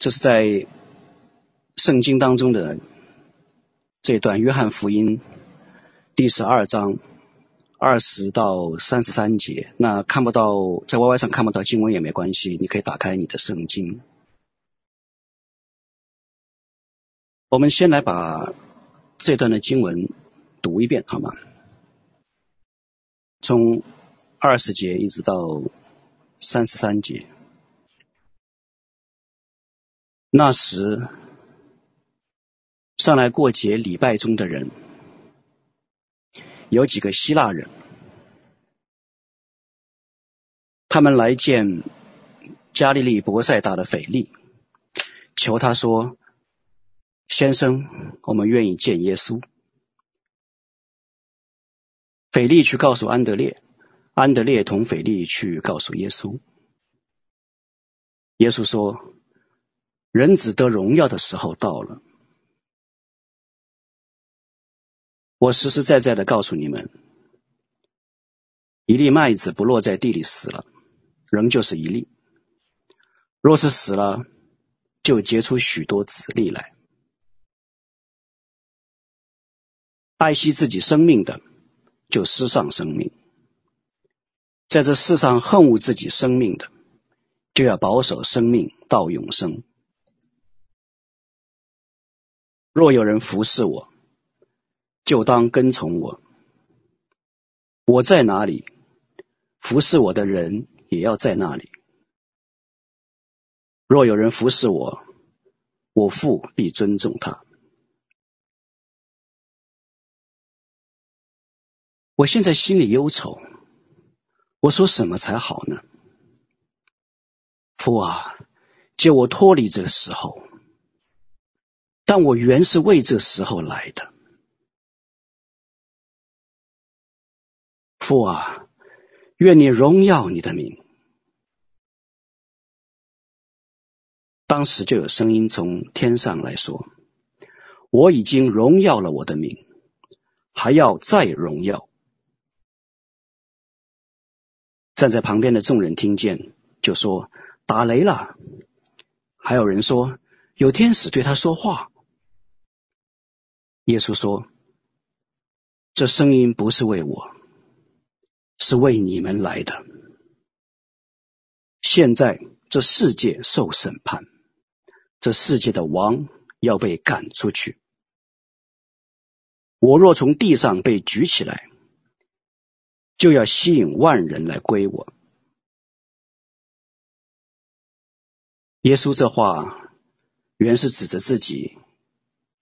这是在圣经当中的这段约翰福音第十二章二十到三十三节。那看不到在 YY 上看不到经文也没关系，你可以打开你的圣经。我们先来把这段的经文读一遍，好吗？从二十节一直到三十三节。那时，上来过节礼拜中的人，有几个希腊人，他们来见加利利伯赛大的腓力，求他说：“先生，我们愿意见耶稣。”腓力去告诉安德烈，安德烈同腓力去告诉耶稣。耶稣说。人子得荣耀的时候到了。我实实在在的告诉你们，一粒麦子不落在地里死了，仍旧是一粒；若是死了，就结出许多子粒来。爱惜自己生命的，就失丧生命；在这世上恨恶自己生命的，就要保守生命到永生。若有人服侍我，就当跟从我。我在哪里，服侍我的人也要在那里。若有人服侍我，我父必尊重他。我现在心里忧愁，我说什么才好呢？父啊，救我脱离这个时候。但我原是为这时候来的，父啊，愿你荣耀你的名。当时就有声音从天上来说：“我已经荣耀了我的名，还要再荣耀。”站在旁边的众人听见，就说：“打雷了。”还有人说：“有天使对他说话。”耶稣说：“这声音不是为我，是为你们来的。现在这世界受审判，这世界的王要被赶出去。我若从地上被举起来，就要吸引万人来归我。”耶稣这话原是指着自己。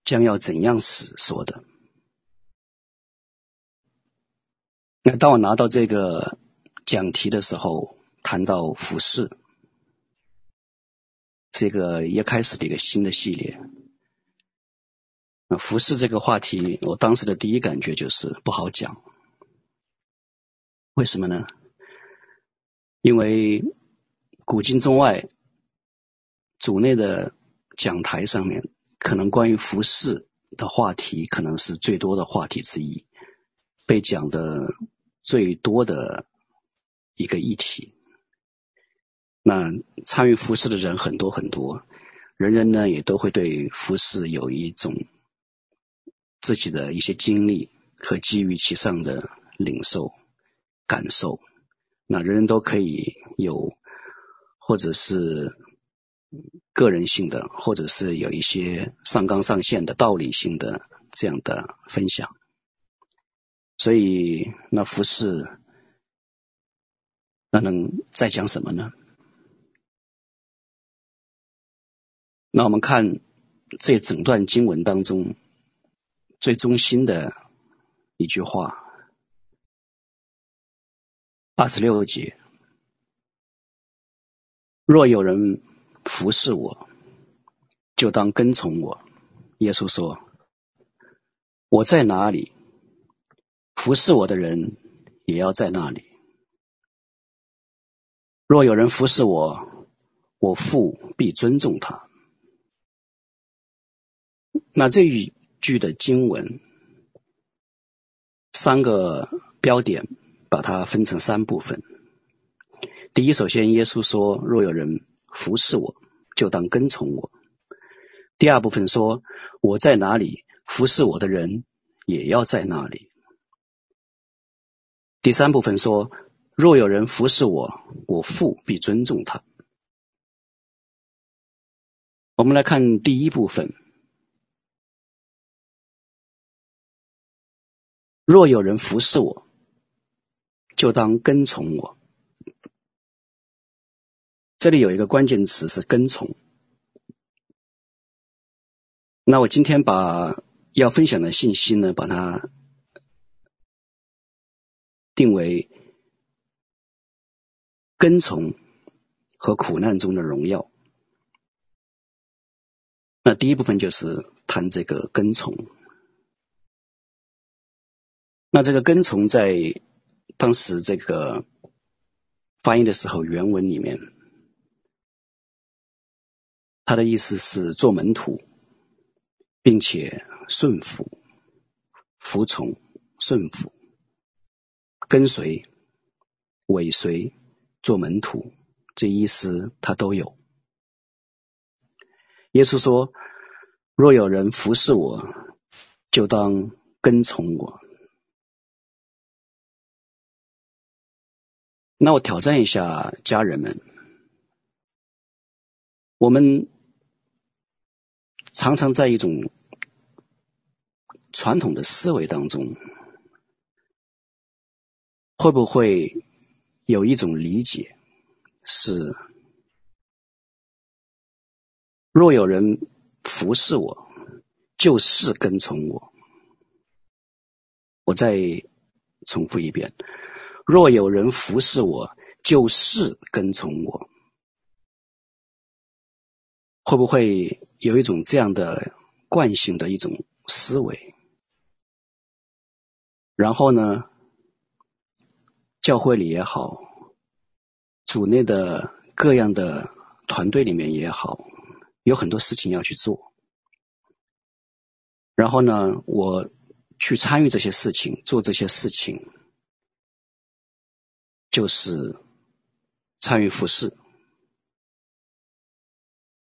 将要怎样死说的？那当我拿到这个讲题的时候，谈到服饰，这个也开始了一个新的系列。那服饰这个话题，我当时的第一感觉就是不好讲。为什么呢？因为古今中外主内的讲台上面。可能关于服饰的话题，可能是最多的话题之一，被讲的最多的一个议题。那参与服饰的人很多很多，人人呢也都会对服饰有一种自己的一些经历和基于其上的领受感受。那人人都可以有，或者是。个人性的，或者是有一些上纲上线的道理性的这样的分享，所以那服事，那能再讲什么呢？那我们看这整段经文当中最中心的一句话，二十六节，若有人。服侍我，就当跟从我。耶稣说：“我在哪里，服侍我的人也要在那里。若有人服侍我，我父必尊重他。”那这一句的经文，三个标点，把它分成三部分。第一，首先耶稣说：“若有人。”服侍我，就当跟从我。第二部分说，我在哪里，服侍我的人也要在那里。第三部分说，若有人服侍我，我父必尊重他。我们来看第一部分，若有人服侍我，就当跟从我。这里有一个关键词是跟从。那我今天把要分享的信息呢，把它定为跟从和苦难中的荣耀。那第一部分就是谈这个跟从。那这个跟从在当时这个翻译的时候，原文里面，它的意思是做门徒。并且顺服、服从、顺服、跟随、尾随、做门徒，这意思他都有。耶稣说：“若有人服侍我，就当跟从我。”那我挑战一下家人们，我们。常常在一种传统的思维当中，会不会有一种理解是：若有人服侍我，就是跟从我。我再重复一遍：若有人服侍我，就是跟从我。会不会有一种这样的惯性的一种思维？然后呢，教会里也好，组内的各样的团队里面也好，有很多事情要去做。然后呢，我去参与这些事情，做这些事情，就是参与服侍。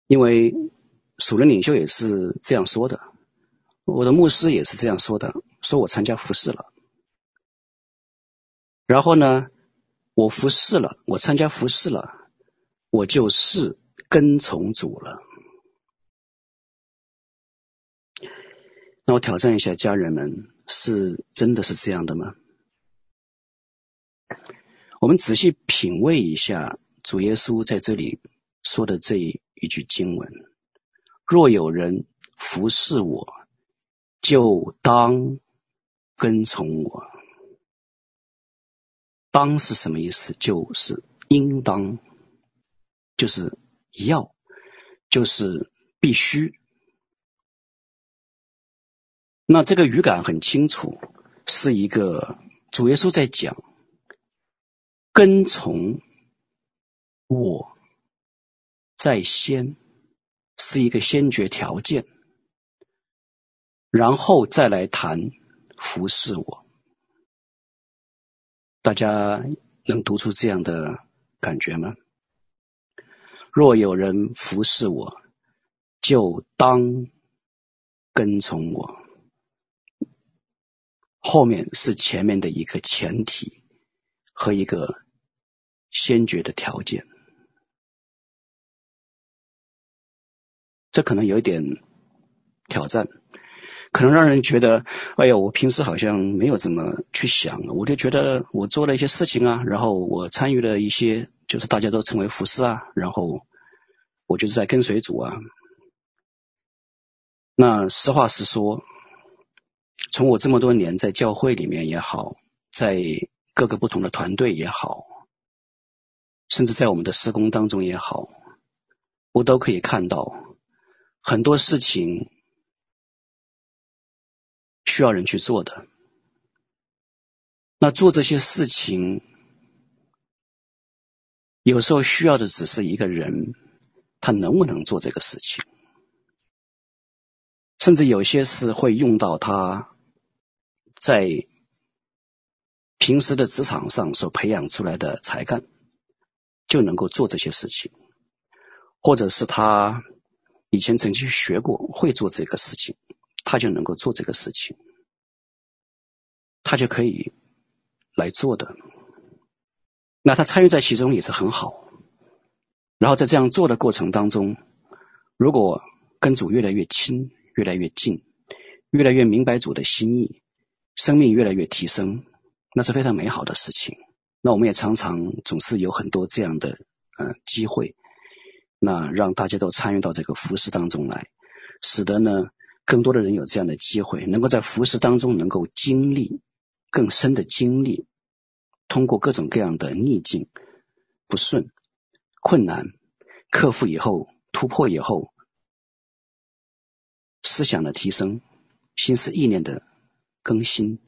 因为属灵领袖也是这样说的，我的牧师也是这样说的，说我参加服侍了。然后呢，我服侍了，我参加服侍了，我就是跟从主了。那我挑战一下家人们，是真的是这样的吗？我们仔细品味一下主耶稣在这里说的这一。一句经文：若有人服侍我，就当跟从我。当是什么意思？就是应当，就是要，就是必须。那这个语感很清楚，是一个主耶稣在讲跟从我。在先是一个先决条件，然后再来谈服侍我。大家能读出这样的感觉吗？若有人服侍我，就当跟从我。后面是前面的一个前提和一个先决的条件。这可能有一点挑战，可能让人觉得，哎呀，我平时好像没有怎么去想，我就觉得我做了一些事情啊，然后我参与了一些，就是大家都称为服侍啊，然后我就是在跟随主啊。那实话实说，从我这么多年在教会里面也好，在各个不同的团队也好，甚至在我们的施工当中也好，我都可以看到。很多事情需要人去做的，那做这些事情，有时候需要的只是一个人，他能不能做这个事情？甚至有些事会用到他在平时的职场上所培养出来的才干，就能够做这些事情。或者是他以前曾经学过，会做这个事情，他就能够做这个事情，他就可以来做的。那他参与在其中也是很好。然后在这样做的过程当中，如果跟主越来越亲，越来越近，越来越明白主的心意，生命越来越提升，那是非常美好的事情。那我们也常常总是有很多这样的呃机会，那让大家都参与到这个服饰当中来，使得呢更多的人有这样的机会，能够在服饰当中能够经历更深的经历，通过各种各样的逆境、不顺、困难，克服以后、突破以后，思想的提升、心思意念的更新、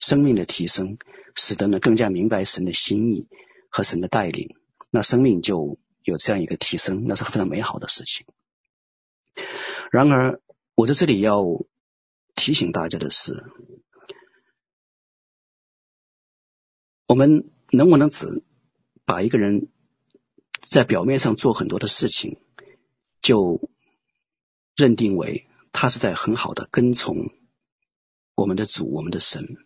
生命的提升。使得呢更加明白神的心意和神的带领，那生命就有这样一个提升，那是非常美好的事情。然而，我在这里要提醒大家的是，我们能不能只把一个人在表面上做很多的事情，就认定为他是在很好的跟从我们的主、我们的神？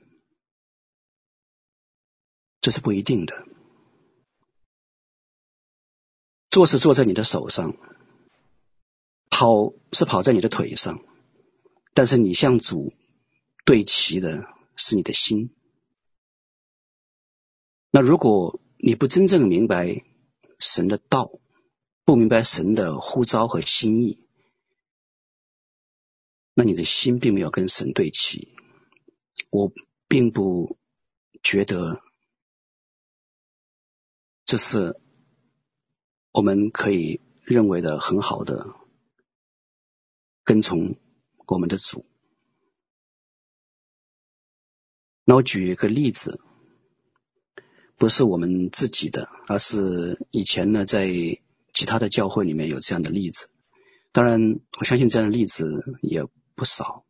这是不一定的。坐是坐在你的手上，跑是跑在你的腿上，但是你向主对齐的是你的心。那如果你不真正明白神的道，不明白神的呼召和心意，那你的心并没有跟神对齐。我并不觉得。这是我们可以认为的很好的跟从我们的主。那我举一个例子，不是我们自己的，而是以前呢在其他的教会里面有这样的例子。当然，我相信这样的例子也不少，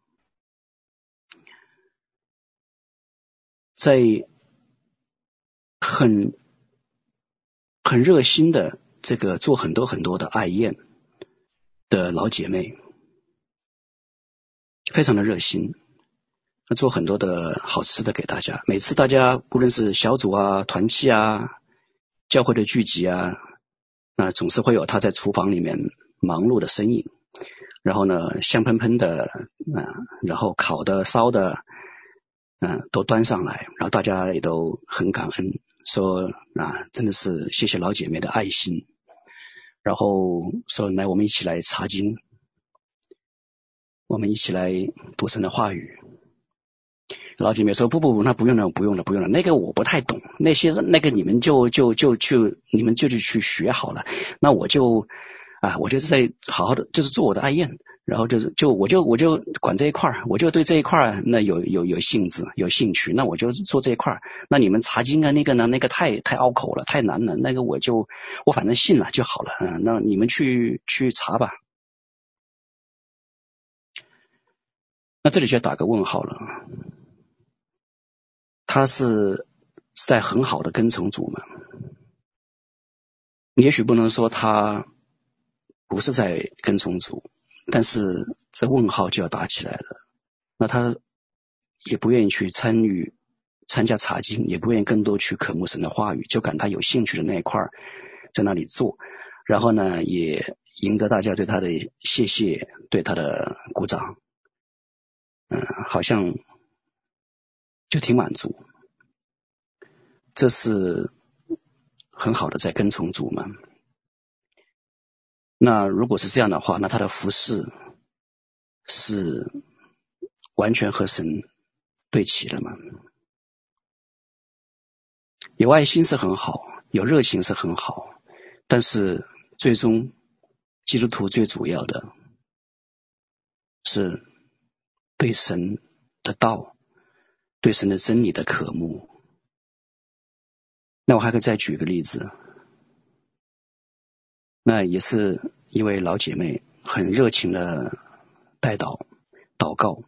在很。很热心的这个做很多很多的爱宴的老姐妹，非常的热心，做很多的好吃的给大家。每次大家不论是小组啊、团契啊、教会的聚集啊，那总是会有她在厨房里面忙碌的身影。然后呢，香喷喷的，嗯，然后烤的、烧的，嗯，都端上来，然后大家也都很感恩。说啊，真的是谢谢老姐妹的爱心，然后说来，我们一起来查经，我们一起来读神的话语。老姐妹说不不不，那不用了，不用了，不用了，那个我不太懂，那些那个你们就就就去，你们就去去学好了，那我就啊，我就是在好好的，就是做我的爱宴。然后就是，就我就我就管这一块儿，我就对这一块儿那有有有兴致有兴趣，那我就做这一块儿。那你们查经啊，那个呢，那个太太拗口了，太难了，那个我就我反正信了就好了。嗯，那你们去去查吧。那这里就要打个问号了，他是在很好的跟从主吗？也许不能说他不是在跟从主。但是这问号就要打起来了，那他也不愿意去参与参加查经，也不愿意更多去渴慕神的话语，就赶他有兴趣的那一块在那里做，然后呢，也赢得大家对他的谢谢，对他的鼓掌，嗯，好像就挺满足，这是很好的在跟从主吗？那如果是这样的话，那他的服饰是完全和神对齐了吗？有爱心是很好，有热情是很好，但是最终基督徒最主要的是对神的道、对神的真理的渴慕。那我还可以再举一个例子。那也是一位老姐妹，很热情的代祷、祷告，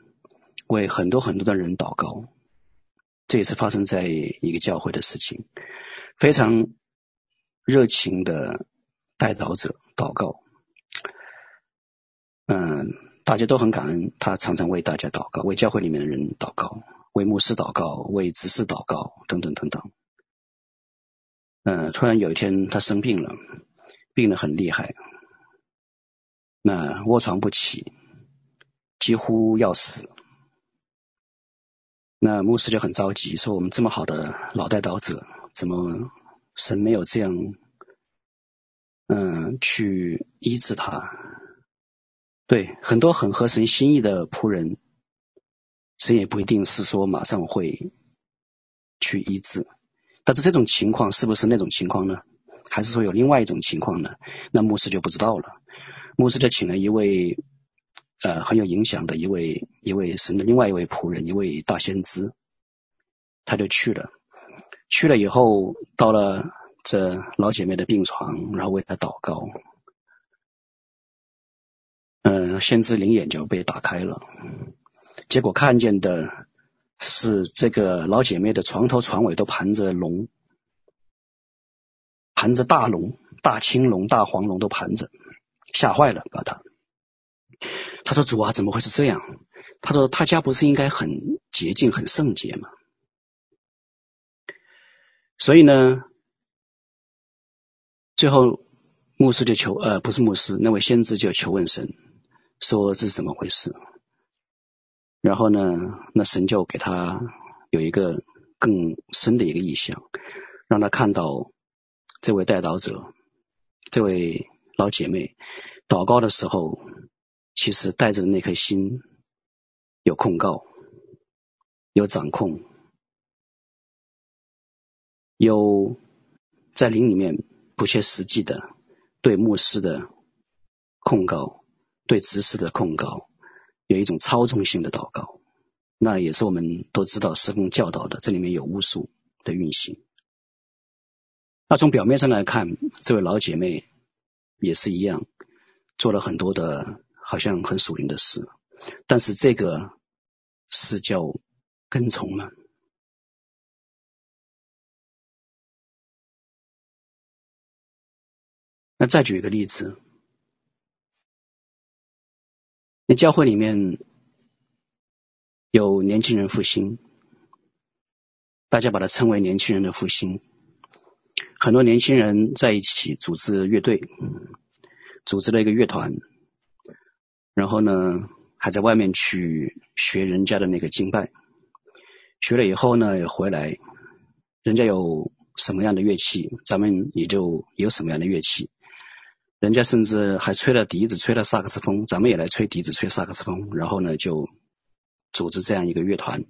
为很多很多的人祷告。这也是发生在一个教会的事情，非常热情的代祷者祷告，嗯，大家都很感恩，他常常为大家祷告，为教会里面的人祷告，为牧师祷告，为执事祷告，等等等等。嗯，突然有一天他生病了，病得很厉害，那卧床不起，几乎要死。那牧师就很着急，说：“我们这么好的老代祷者，怎么神没有这样，嗯，去医治他？对，很多很合神心意的仆人，神也不一定是说马上会去医治。但是这种情况是不是那种情况呢？还是说有另外一种情况呢？那牧师就不知道了。牧师就请了一位。”呃，很有影响的一位一位神的另外一位仆人，一位大先知，他就去了。去了以后，到了这老姐妹的病床，然后为她祷告。嗯、先知灵眼就被打开了，结果看见的是这个老姐妹的床头床尾都盘着龙，盘着大龙、大青龙、大黄龙都盘着，吓坏了，把他。他说：“主啊，怎么会是这样？”他说：“他家不是应该很洁净、很圣洁吗？”所以呢，最后牧师就求，呃，不是牧师，那位先知就求问神，说这是怎么回事？然后呢，那神就给他有一个更深的一个意象，让他看到这位代祷者，这位老姐妹祷告的时候。其实带着的那颗心有控告，有掌控，有在灵里面不切实际的对牧师的控告，对执事的控告，有一种操纵性的祷告，那也是我们都知道施工教导的，这里面有巫术的运行。那从表面上来看，这位老姐妹也是一样，做了很多的。好像很属灵的事，但是这个是叫跟从吗？那再举一个例子，那教会里面有年轻人复兴，大家把它称为年轻人的复兴，很多年轻人在一起组织乐队，组织了一个乐团。然后呢，还在外面去学人家的那个敬拜，学了以后呢，也回来，人家有什么样的乐器，咱们也就有什么样的乐器。人家甚至还吹了笛子，吹了萨克斯风，咱们也来吹笛子，吹萨克斯风。然后呢，就组织这样一个乐团，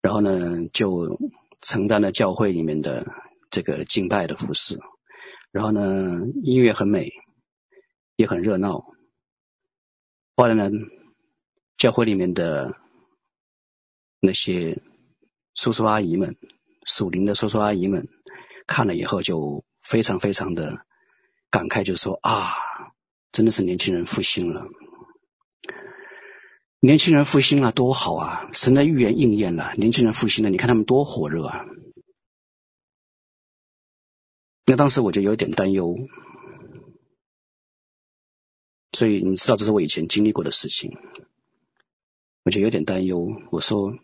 然后呢，就承担了教会里面的这个敬拜的服饰。然后呢，音乐很美，也很热闹。后来呢，教会里面的那些叔叔阿姨们、属灵的叔叔阿姨们看了以后，就非常非常的感慨，就说：“啊，真的是年轻人复兴了！年轻人复兴了，多好啊！神的预言应验了，年轻人复兴了，你看他们多火热啊！”那当时我就有点担忧。所以你知道这是我以前经历过的事情，我就有点担忧。我说，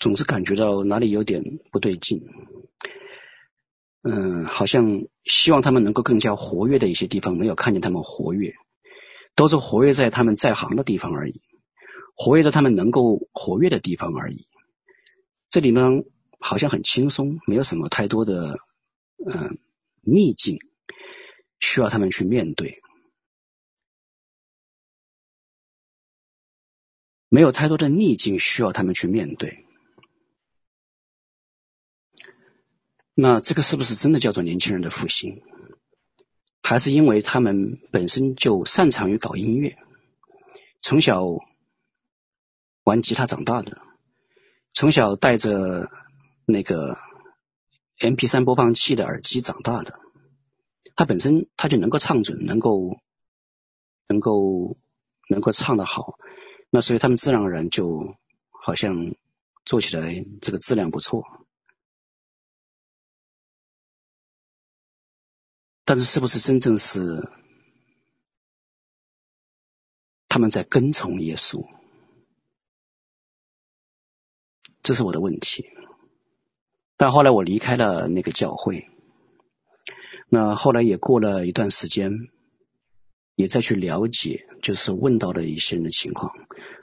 总是感觉到哪里有点不对劲，嗯，好像希望他们能够更加活跃的一些地方没有看见他们活跃，都是活跃在他们在行的地方而已，活跃在他们能够活跃的地方而已。这里呢，好像很轻松，没有什么太多的嗯逆境需要他们去面对。没有太多的逆境需要他们去面对，那这个是不是真的叫做年轻人的复兴？还是因为他们本身就擅长于搞音乐，从小玩吉他长大的，从小带着那个 MP3 播放器的耳机长大的，他本身他就能够唱准，能够能够能够唱得好。那所以他们自然而然就好像做起来这个质量不错，但是是不是真正是他们在跟从耶稣，这是我的问题。但后来我离开了那个教会，那后来也过了一段时间，也再去了解，就是问到了一些人的情况，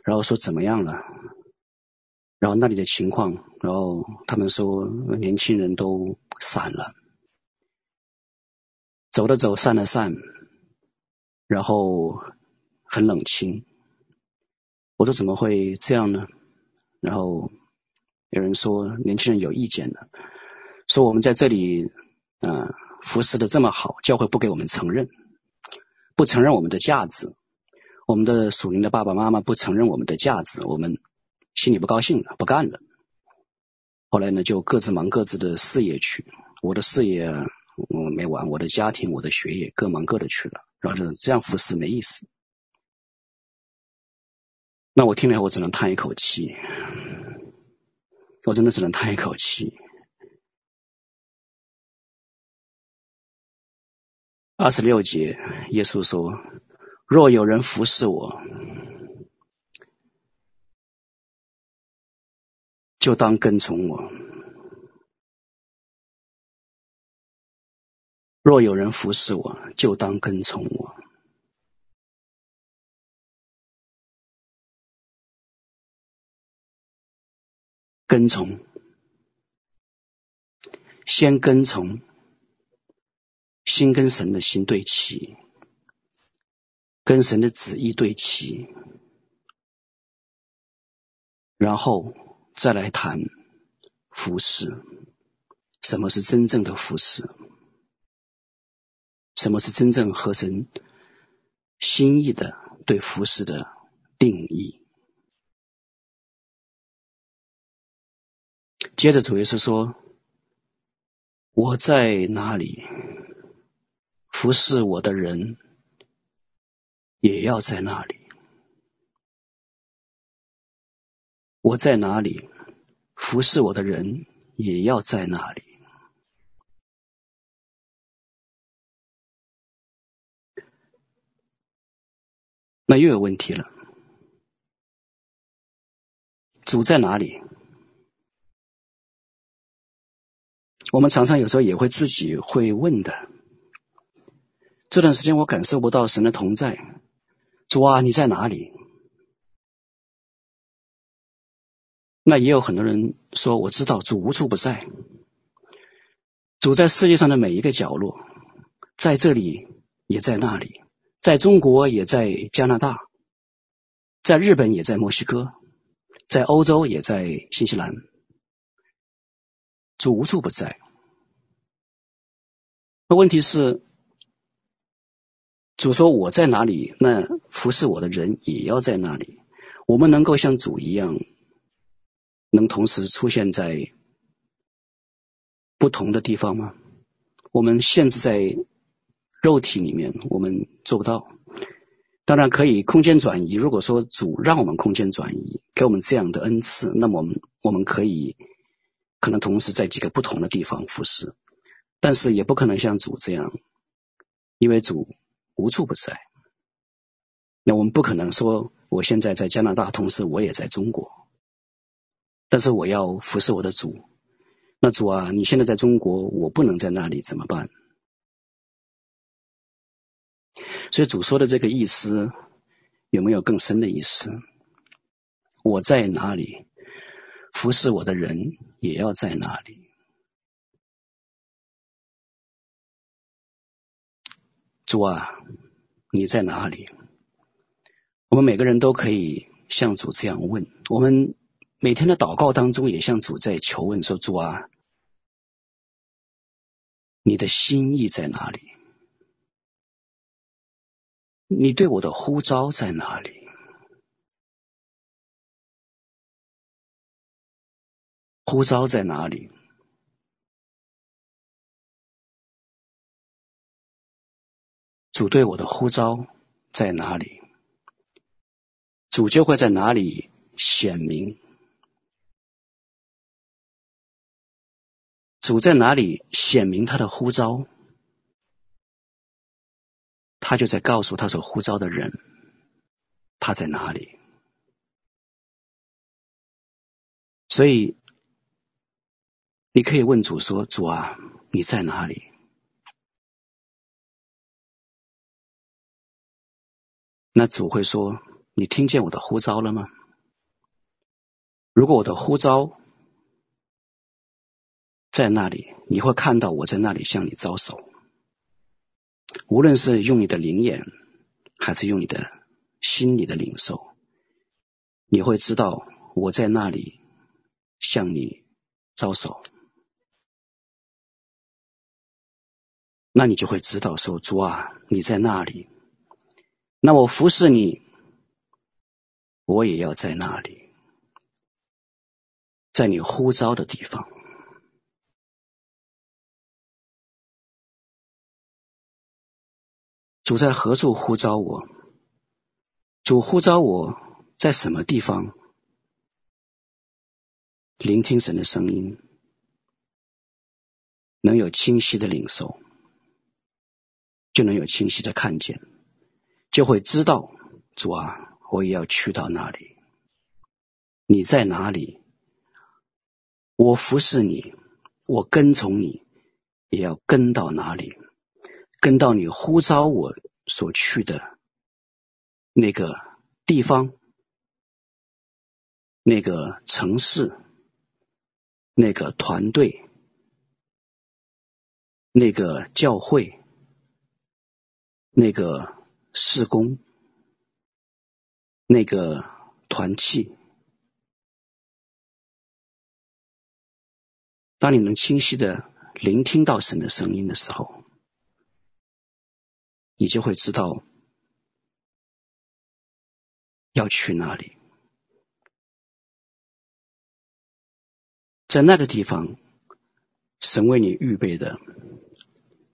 然后说怎么样了，然后那里的情况，然后他们说年轻人都散了，走了走，散了散，然后很冷清。我说怎么会这样呢？然后。有人说年轻人有意见了，说我们在这里，嗯、服侍的这么好，教会不给我们承认，不承认我们的价值，我们的属灵的爸爸妈妈不承认我们的价值，我们心里不高兴了，不干了。后来呢，就各自忙各自的事业去，我的事业嗯没完，我的家庭、我的学业各忙各的去了，然后就这样服侍没意思。那我听了以后，我只能叹一口气。我真的只能叹一口气。二十六节，耶稣说：“若有人服侍我，就当跟从我；若有人服侍我，就当跟从我。”跟从，先跟从，心跟神的心对齐，跟神的旨意对齐，然后再来谈服饰。什么是真正的服饰？什么是真正合神心意的对服饰的定义？接着主耶稣说：“我在哪里，服侍我的人也要在那里；我在哪里，服侍我的人也要在那里。”那又有问题了，主在哪里？我们常常有时候也会自己会问的。这段时间我感受不到神的同在，主啊，你在哪里？那也有很多人说，我知道主无处不在，主在世界上的每一个角落，在这里也在那里，在中国也在加拿大，在日本也在墨西哥，在欧洲也在新西兰。主无处不在，那问题是，主说我在哪里，那服侍我的人也要在那里。我们能够像主一样，能同时出现在不同的地方吗？我们限制在肉体里面，我们做不到。当然可以空间转移。如果说主让我们空间转移，给我们这样的恩赐，那么我们我们可以。可能同时在几个不同的地方服侍，但是也不可能像主这样，因为主无处不在。那我们不可能说，我现在在加拿大，同时我也在中国，但是我要服侍我的主。那主啊，你现在在中国，我不能在那里，怎么办？所以主说的这个意思，有没有更深的意思？我在哪里？服侍我的人也要在那里。主啊，你在哪里？我们每个人都可以向主这样问。我们每天的祷告当中，也向主在求问说：“主啊，你的心意在哪里？你对我的呼召在哪里？”呼召在哪里？主对我的呼召在哪里？主就会在哪里显明。主在哪里显明他的呼召，他就在告诉他所呼召的人，他在哪里。所以，你可以问主说：“主啊，你在哪里？”那主会说：“你听见我的呼召了吗？”如果我的呼召在那里，你会看到我在那里向你招手。无论是用你的灵眼，还是用你的心里的领受，你会知道我在那里向你招手。那你就会知道说：“主啊，你在那里。”那我服侍你，我也要在那里，在你呼召的地方。主在何处呼召我？主呼召我在什么地方？聆听神的声音，能有清晰的领受，就能有清晰的看见。就会知道，主啊，我也要去到那里。你在哪里？我服侍你，我跟从你，也要跟到哪里？跟到你呼召我所去的那个地方、那个城市、那个团队、那个教会、那个。事工，那个团契，当你能清晰的聆听到神的声音的时候，你就会知道要去哪里。在那个地方，神为你预备的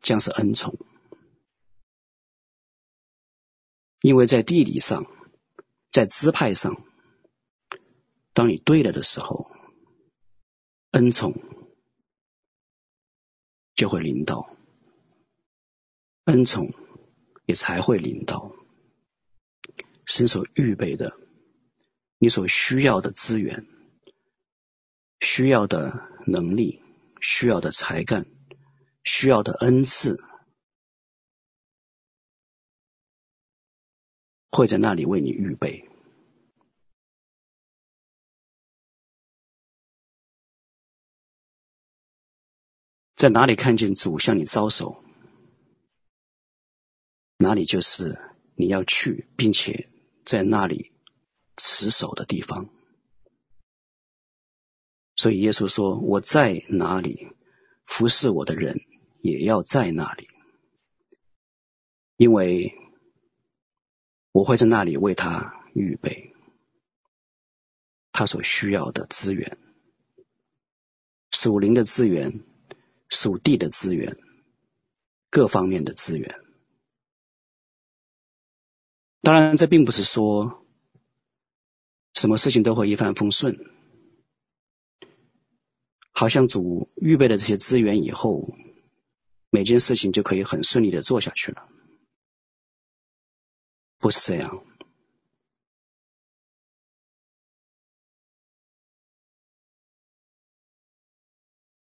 将是恩宠。因为在地理上，在支派上，当你对了的时候，恩宠就会临到，恩宠也才会临到。神所预备的，你所需要的资源、需要的能力、需要的才干、需要的恩赐。会在那里为你预备，在哪里看见主向你招手，哪里就是你要去，并且在那里持守的地方。所以耶稣说：“我在哪里，服侍我的人也要在那里，因为。”我会在那里为他预备他所需要的资源，属灵的资源、属地的资源、各方面的资源。当然，这并不是说什么事情都会一帆风顺，好像主预备了这些资源以后，每件事情就可以很顺利的做下去了。不是这样。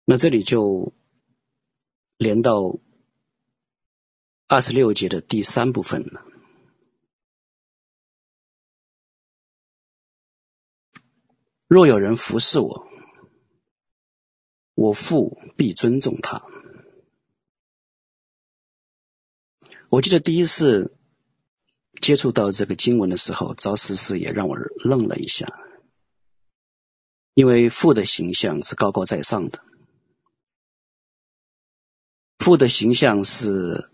那这里就连到二十六节的第三部分了。若有人服侍我，我父必尊重他。我记得第一次。接触到这个经文的时候，昭士师也让我愣了一下，因为父的形象是高高在上的，父的形象是，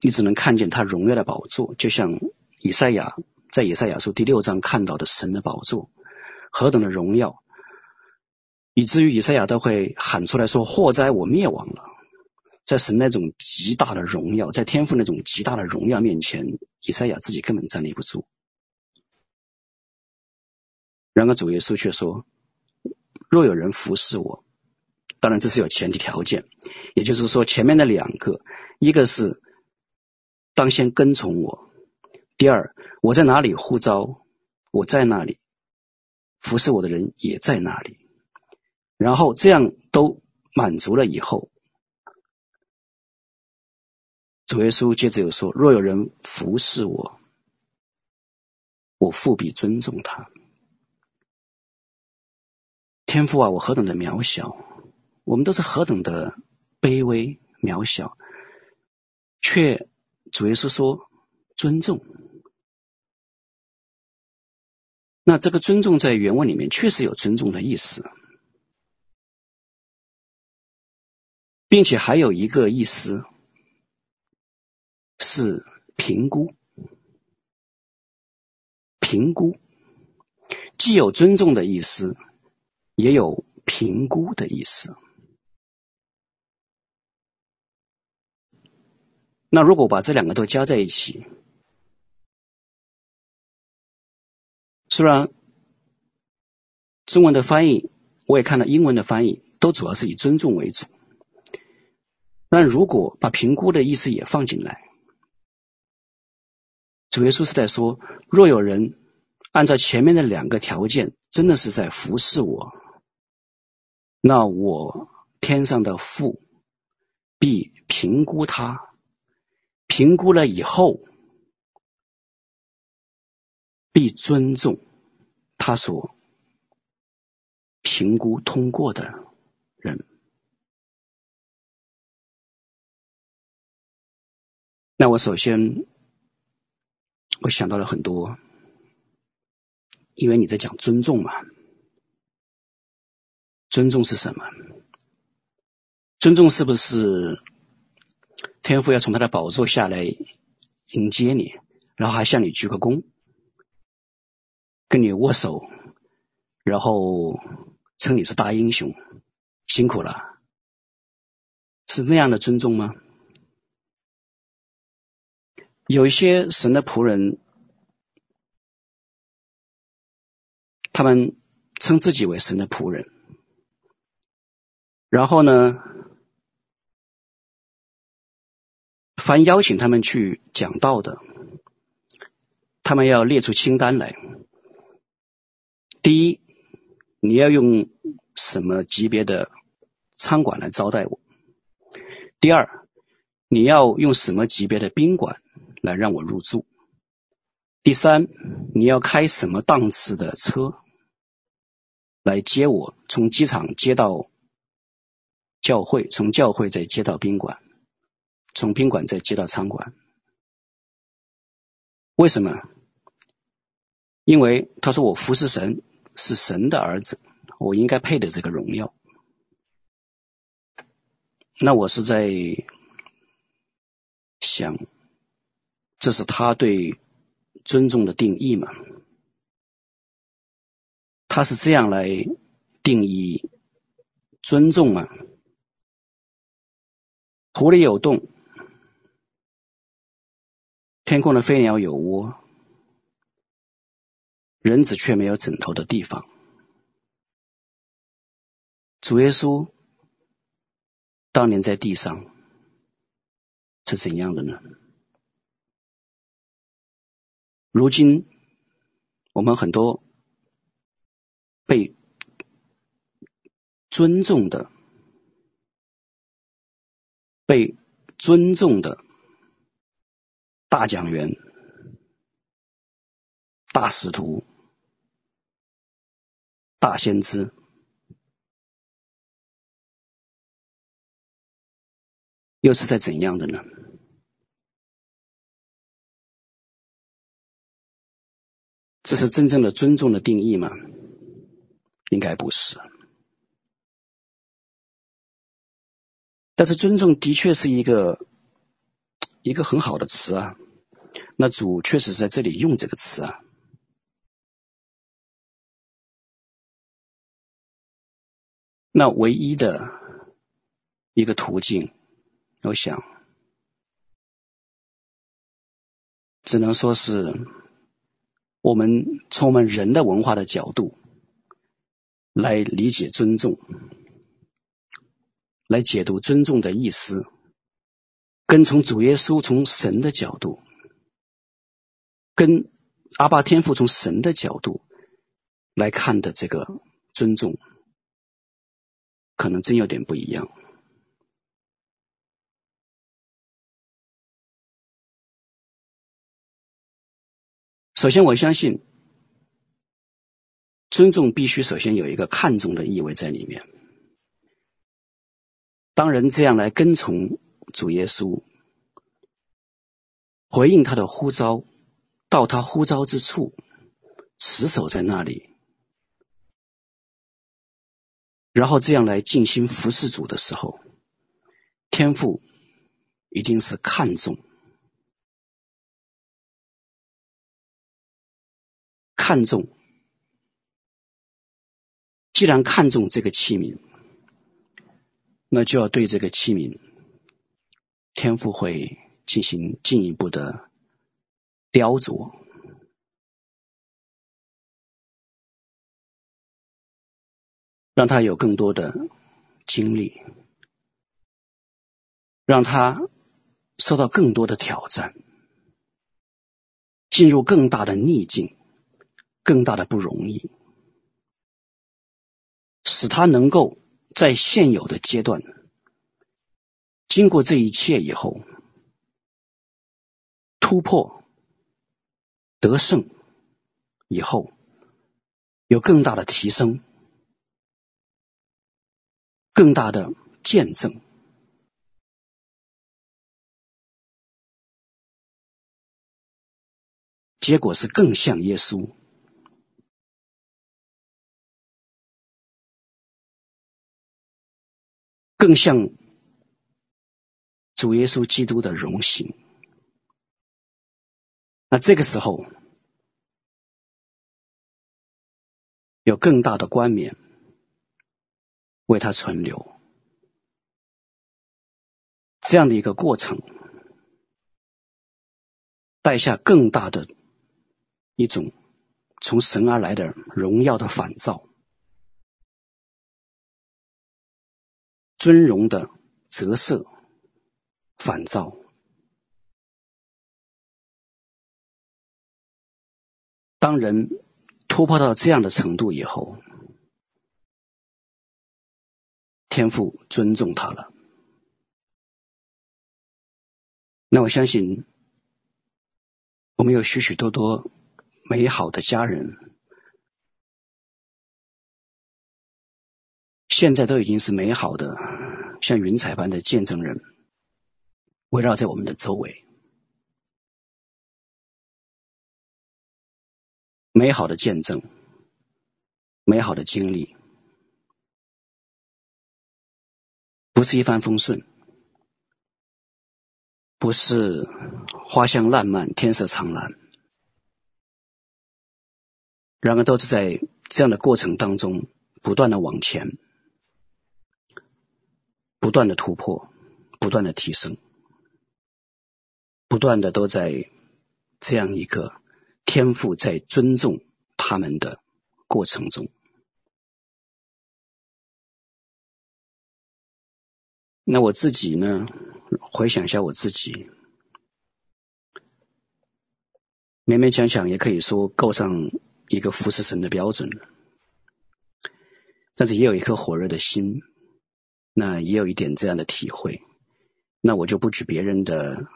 你只能看见他荣耀的宝座，就像以赛亚在以赛亚书第六章看到的神的宝座，何等的荣耀，以至于以赛亚都会喊出来说：“祸哉，我灭亡了。”在神那种极大的荣耀，在天父那种极大的荣耀面前，以赛亚自己根本站立不住。然而主耶稣却说：“若有人服侍我，当然这是有前提条件，也就是说前面的两个，一个是当先跟从我，第二，我在哪里呼召，我在那里，服侍我的人也在那里。然后这样都满足了以后，主耶稣接着又说：“若有人服侍我，我复必尊重他。”天父啊，我何等的渺小，我们都是何等的卑微渺小，却主耶稣说尊重。那这个尊重在原文里面确实有尊重的意思，并且还有一个意思是评估，评估既有尊重的意思。也有评估的意思。那如果把这两个都加在一起，虽然中文的翻译，我也看了英文的翻译，都主要是以尊重为主。但如果把评估的意思也放进来，主耶稣是在说：若有人按照前面的两个条件，真的是在服侍我。那我天上的父必评估他，评估了以后必尊重他所评估通过的人。那我首先我想到了很多，因为你在讲尊重嘛。尊重是什么？尊重是不是天父要从他的宝座下来迎接你，然后还向你鞠个躬，跟你握手，然后称你是大英雄，辛苦了，是那样的尊重吗？有一些神的仆人，他们称自己为神的仆人。然后呢，凡邀请他们去讲道的，他们要列出清单来。第一，你要用什么级别的餐馆来招待我？第二，你要用什么级别的宾馆来让我入住？第三，你要开什么档次的车来接我，从机场接到？教会，从教会再接到宾馆，从宾馆再接到餐馆。为什么？因为他说我服侍神，是神的儿子，我应该配得这个荣耀。那我是在想，这是他对尊重的定义吗？他是这样来定义尊重吗？湖里有洞，天空的飞鸟有窝，人子却没有枕头的地方。主耶稣当年在地上是怎样的呢？如今我们很多被尊重的。被尊重的大讲员、大使徒、大先知，又是在怎样的呢？这是真正的尊重的定义吗？应该不是。但是尊重的确是一个一个很好的词啊，那主确实在这里用这个词啊。那唯一的一个途径，我想只能说是我们从我们人的文化的角度来理解尊重。来解读尊重的意思，跟从主耶稣从神的角度跟阿爸天父从神的角度来看的这个尊重，可能真有点不一样。首先，我相信尊重必须首先有一个看重的意味在里面。当人这样来跟从主耶稣，回应他的呼召，到他呼召之处，持守在那里，然后这样来尽心服侍主的时候，天父一定是看重。看重，既然看重这个器皿，那就要对这个器皿，天父会进行进一步的雕琢，让他有更多的经历，让他受到更多的挑战，进入更大的逆境。更大的不容易，使他能够在现有的阶段，经过这一切以后，突破、得胜以后，有更大的提升，更大的见证，结果是更像耶稣。更像主耶稣基督的荣行。那这个时候，有更大的冠冕为他存留。这样的一个过程，带下更大的一种从神而来的荣耀的反照。尊荣的折射、反照。当人突破到这样的程度以后，天父尊重他了。那我相信，我们有许许多多美好的家人。现在都已经是美好的，像云彩般的见证人，围绕在我们的周围。美好的见证，美好的经历，不是一帆风顺，不是花香烂漫、天色苍蓝，然而都是在这样的过程当中不断的往前。不断的突破，不断的提升，不断的都在这样一个天赋在尊重他们的过程中。那我自己呢？回想一下我自己，勉勉强强也可以说够上一个服侍神的标准，但是也有一颗火热的心。那也有一点这样的体会，那我就不举别人的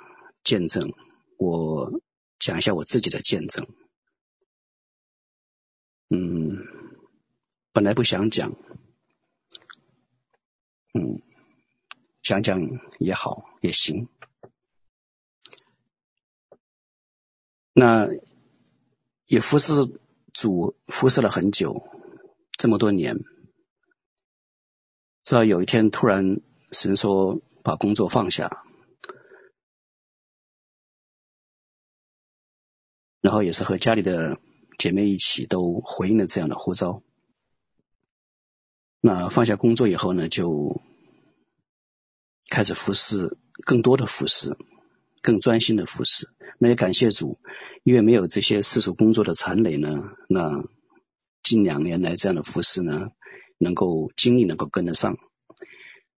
见证，我讲一下我自己的见证。嗯，本来不想讲，嗯，讲讲也好，也行。那也服侍主，服侍了很久，这么多年。直到有一天，突然神说把工作放下，然后也是和家里的姐妹一起都回应了这样的呼召。那放下工作以后呢，就开始服侍，更多的服侍，更专心的服侍。那也感谢主，因为没有这些世俗工作的缠累呢，那近两年来这样的服侍呢。能够精力能够跟得上，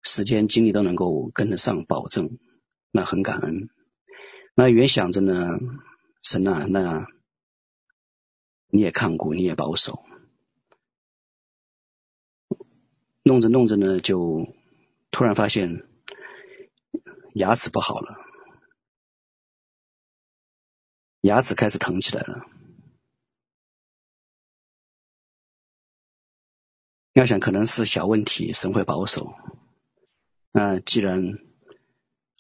时间精力都能够跟得上，保证，那很感恩。那原想着呢，神啊，那你也看顾，你也保守。弄着弄着呢，就突然发现牙齿不好了，牙齿开始疼起来了。要想可能是小问题，神会保守。那既然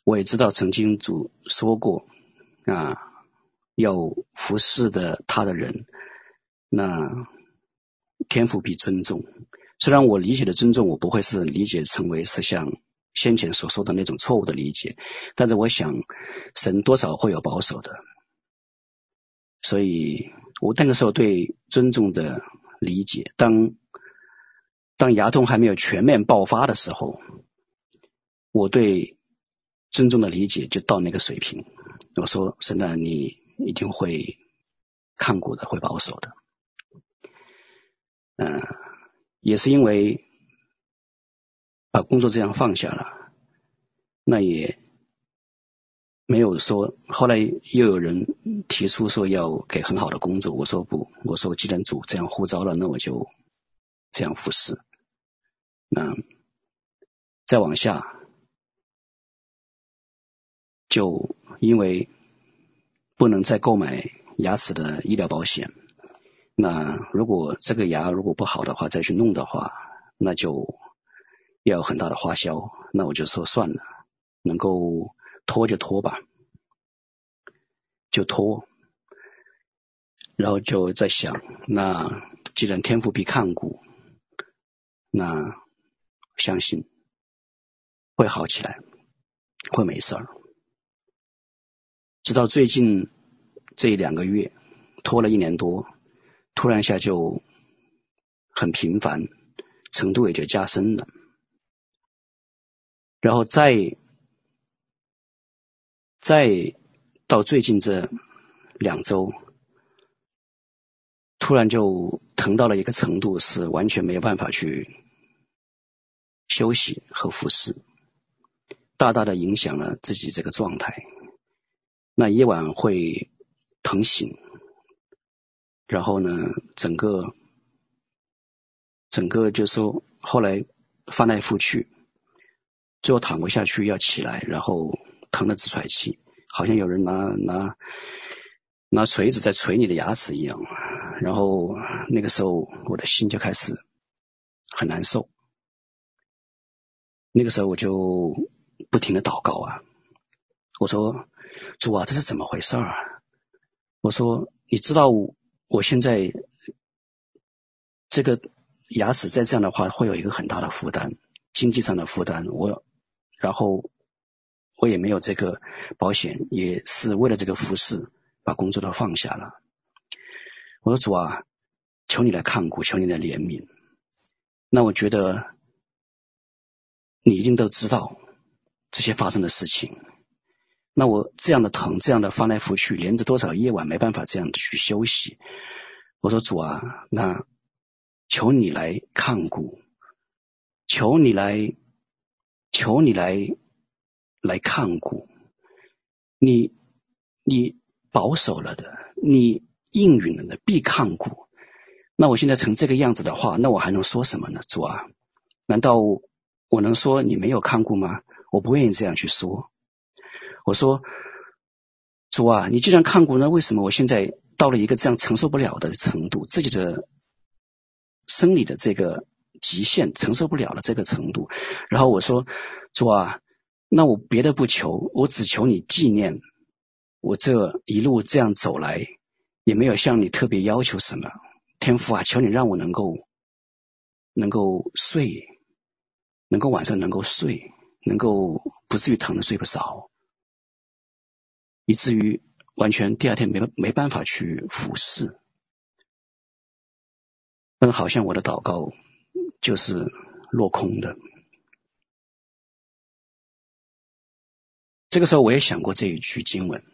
我也知道曾经主说过啊，要服侍的他的人，那天赋必尊重。虽然我理解的尊重，我不会是理解成为是像先前所说的那种错误的理解，但是我想神多少会有保守的，所以我那个时候对尊重的理解，当当牙痛还没有全面爆发的时候，我对尊重的理解就到那个水平。我说神啊，你一定会看顾的，会保守的，嗯。也是因为把工作这样放下了，那也没有说。后来又有人提出说要给很好的工作，我说不，我说既然主这样呼召了，那我就这样服侍。那再往下，就因为不能再购买牙齿的医疗保险。那如果这个牙如果不好的话，再去弄的话，那就要有很大的花销。那我就说算了，能够拖就拖吧，就拖。然后就在想，那既然天赋必看顾，那相信会好起来，会没事儿。直到最近这两个月，拖了一年多。突然一下就很频繁，程度也就加深了，然后再再到最近这两周，突然就疼到了一个程度，是完全没有办法去休息和服侍，大大的影响了自己这个状态。那夜晚会疼醒。然后呢，整个整个就说后来翻来覆去，最后躺不下去要起来，然后疼得直喘气，好像有人拿拿拿锤子在锤你的牙齿一样。然后那个时候我的心就开始很难受。那个时候我就不停的祷告啊，我说主啊，这是怎么回事啊？我说你知道我。现在这个牙齿再这样的话，会有一个很大的负担，经济上的负担。我然后我也没有这个保险，也是为了这个服侍，把工作都放下了。我说主啊，求你来看顾，求你来怜悯。那我觉得你一定都知道这些发生的事情。那我这样的疼，这样的翻来覆去，连着多少夜晚没办法这样的去休息。我说主啊，那求你来看顾，求你来，求你来来看顾。你你保守了的，你应允了的，必看顾。那我现在成这个样子的话，那我还能说什么呢？主啊，难道我能说你没有看过吗？我不愿意这样去说。我说：“主啊，你既然看过，那为什么我现在到了一个这样承受不了的程度，自己的生理的这个极限承受不了了这个程度？然后我说：主啊，那我别的不求，我只求你纪念我这一路这样走来，也没有向你特别要求什么。天父啊，求你让我能够能够睡，能够晚上能够睡，能够不至于疼得睡不着。”以至于完全第二天没没办法去服侍，但好像我的祷告就是落空的。这个时候我也想过这一句经文：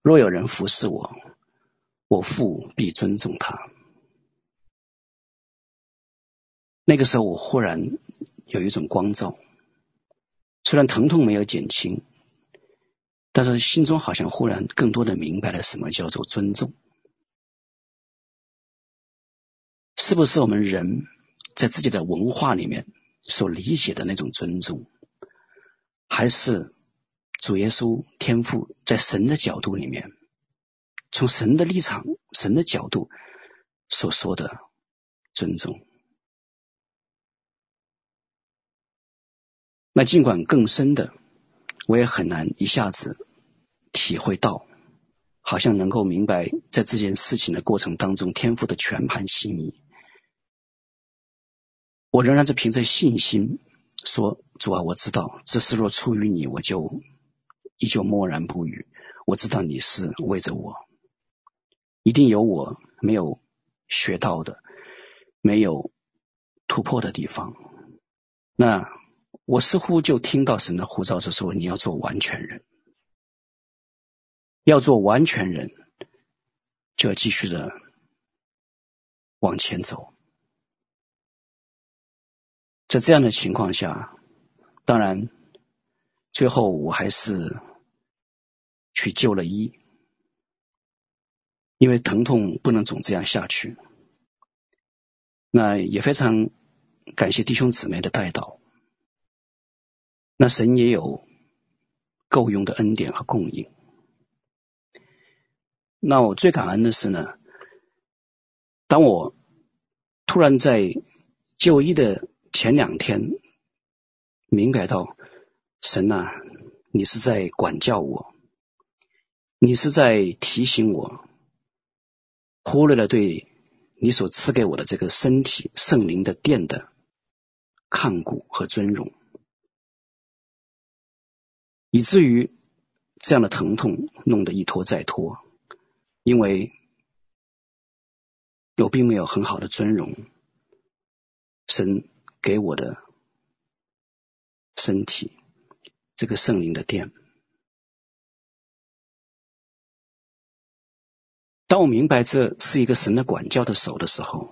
若有人服侍我，我父必尊重他。那个时候我忽然有一种光照，虽然疼痛没有减轻。但是心中好像忽然更多的明白了什么叫做尊重。是不是我们人在自己的文化里面所理解的那种尊重，还是主耶稣天父在神的角度里面，从神的立场、神的角度所说的尊重？那尽管更深的，我也很难一下子体会到，好像能够明白在这件事情的过程当中，天父的全盘心意。我仍然是凭着信心说：“主啊，我知道这事若出于你，我就依旧默然不语。我知道你是为着我，一定有我没有学到的、没有突破的地方。”那我似乎就听到神的呼召是说：“你要做完全人，要做完全人，就要继续的往前走。”在这样的情况下，当然，最后我还是去就了医，因为疼痛不能总这样下去。那也非常感谢弟兄姊妹的代祷，那神也有够用的恩典和供应。那我最感恩的是呢，当我突然在就医的。前两天明白到，神啊，你是在管教我，你是在提醒我，忽略了对你所赐给我的这个身体圣灵的殿的看顾和尊荣，以至于这样的疼痛弄得一拖再拖，因为我并没有很好的尊荣，神。给我的身体，这个圣灵的殿。当我明白这是一个神的管教的手的时候，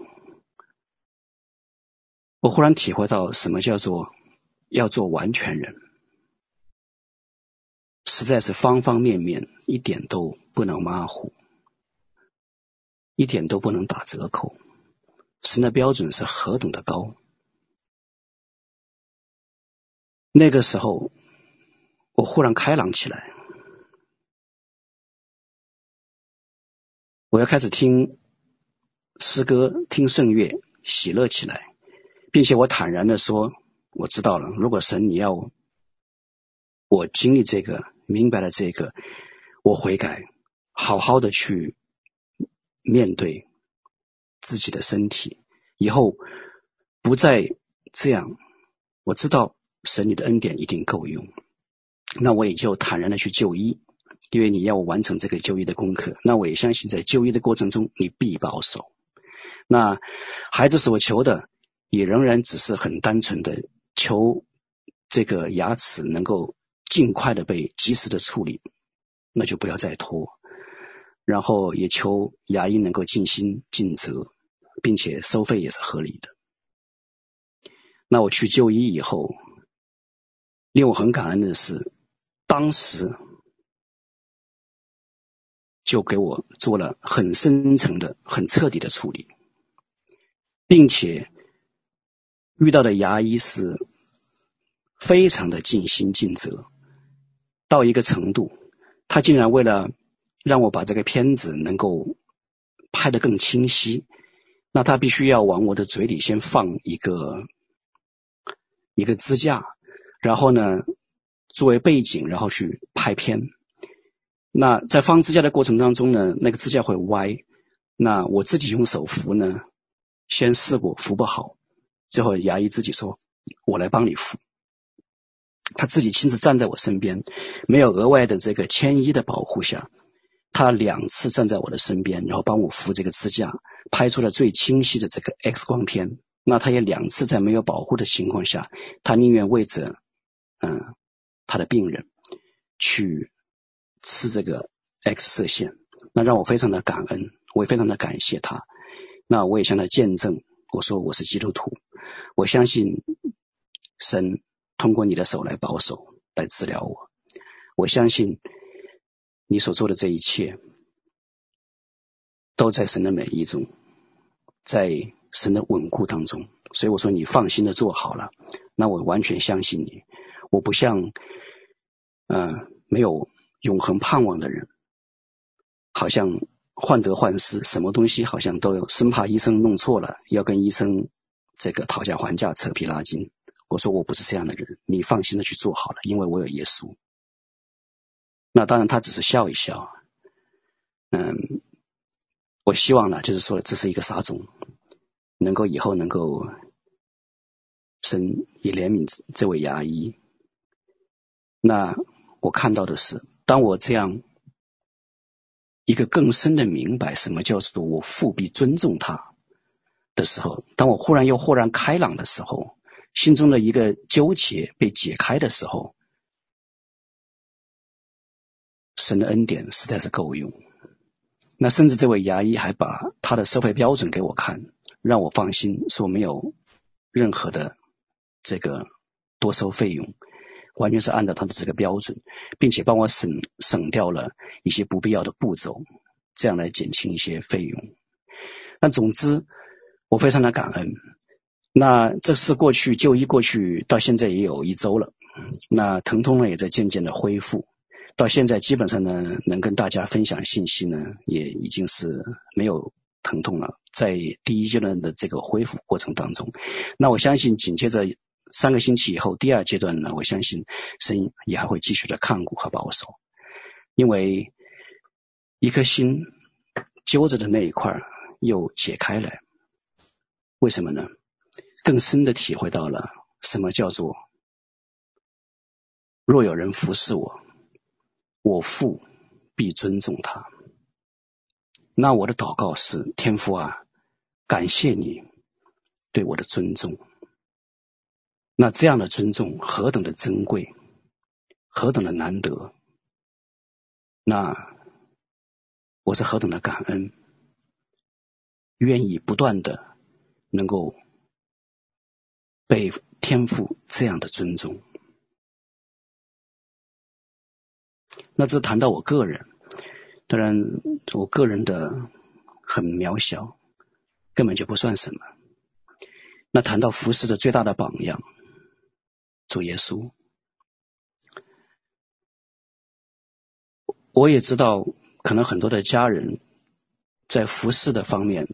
我忽然体会到什么叫做要做完全人，实在是方方面面一点都不能马虎，一点都不能打折扣。神的标准是何等的高！那个时候，我忽然开朗起来，我要开始听诗歌、听圣乐，喜乐起来，并且我坦然的说：“我知道了，如果神你要我经历这个，明白了这个，我悔改，好好的去面对自己的身体，以后不再这样。”我知道。神，你的恩典一定够用，那我也就坦然的去就医，因为你要我完成这个就医的功课，那我也相信在就医的过程中你必保守。那孩子所求的也仍然只是很单纯的求这个牙齿能够尽快的被及时的处理，那就不要再拖，然后也求牙医能够尽心尽责，并且收费也是合理的。那我去就医以后。令我很感恩的是，当时就给我做了很深层的、很彻底的处理，并且遇到的牙医是非常的尽心尽责，到一个程度，他竟然为了让我把这个片子能够拍得更清晰，那他必须要往我的嘴里先放一个一个支架。然后呢，作为背景，然后去拍片。那在放支架的过程当中呢，那个支架会歪。那我自己用手扶呢，先试过扶不好，最后牙医自己说：“我来帮你扶。”他自己亲自站在我身边，没有额外的这个牵衣的保护下，他两次站在我的身边，然后帮我扶这个支架，拍出了最清晰的这个 X 光片。那他也两次在没有保护的情况下，他宁愿为着。嗯，他的病人去吃这个 X 射线，那让我非常的感恩，我也非常的感谢他。那我也向他见证，我说我是基督徒，我相信神通过你的手来保守，来治疗我。我相信你所做的这一切，都在神的美意中，在神的稳固当中。所以我说你放心的做好了，那我完全相信你。我不像，嗯、没有永恒盼望的人，好像患得患失，什么东西好像都有，生怕医生弄错了，要跟医生这个讨价还价、扯皮拉筋。我说我不是这样的人，你放心的去做好了，因为我有耶稣。那当然，他只是笑一笑。嗯，我希望呢，就是说这是一个撒种，能够以后能够神也怜悯这位牙医。那我看到的是，当我这样一个更深的明白什么叫做我父必尊重他的时候，当我忽然又豁然开朗的时候，心中的一个纠结被解开的时候，神的恩典实在是够用。那甚至这位牙医还把他的收费标准给我看，让我放心，说没有任何的这个多收费用。完全是按照他的这个标准，并且帮我省省掉了一些不必要的步骤，这样来减轻一些费用。但总之，我非常的感恩。那这次过去就医过去到现在也有一周了，那疼痛呢也在渐渐的恢复。到现在基本上呢，能跟大家分享信息呢，也已经是没有疼痛了。在第一阶段的这个恢复过程当中，那我相信紧接着。三个星期以后，第二阶段呢，我相信神也还会继续的看顾和保守，因为一颗心揪着的那一块又解开了，为什么呢？更深的体会到了什么叫做若有人服侍我，我父必尊重他。那我的祷告是：天父啊，感谢你对我的尊重。那这样的尊重何等的珍贵，何等的难得！那我是何等的感恩，愿意不断的能够被天父这样的尊重。那这谈到我个人，当然我个人的很渺小，根本就不算什么。那谈到服侍的最大的榜样。主耶稣，我也知道，可能很多的家人在服侍的方面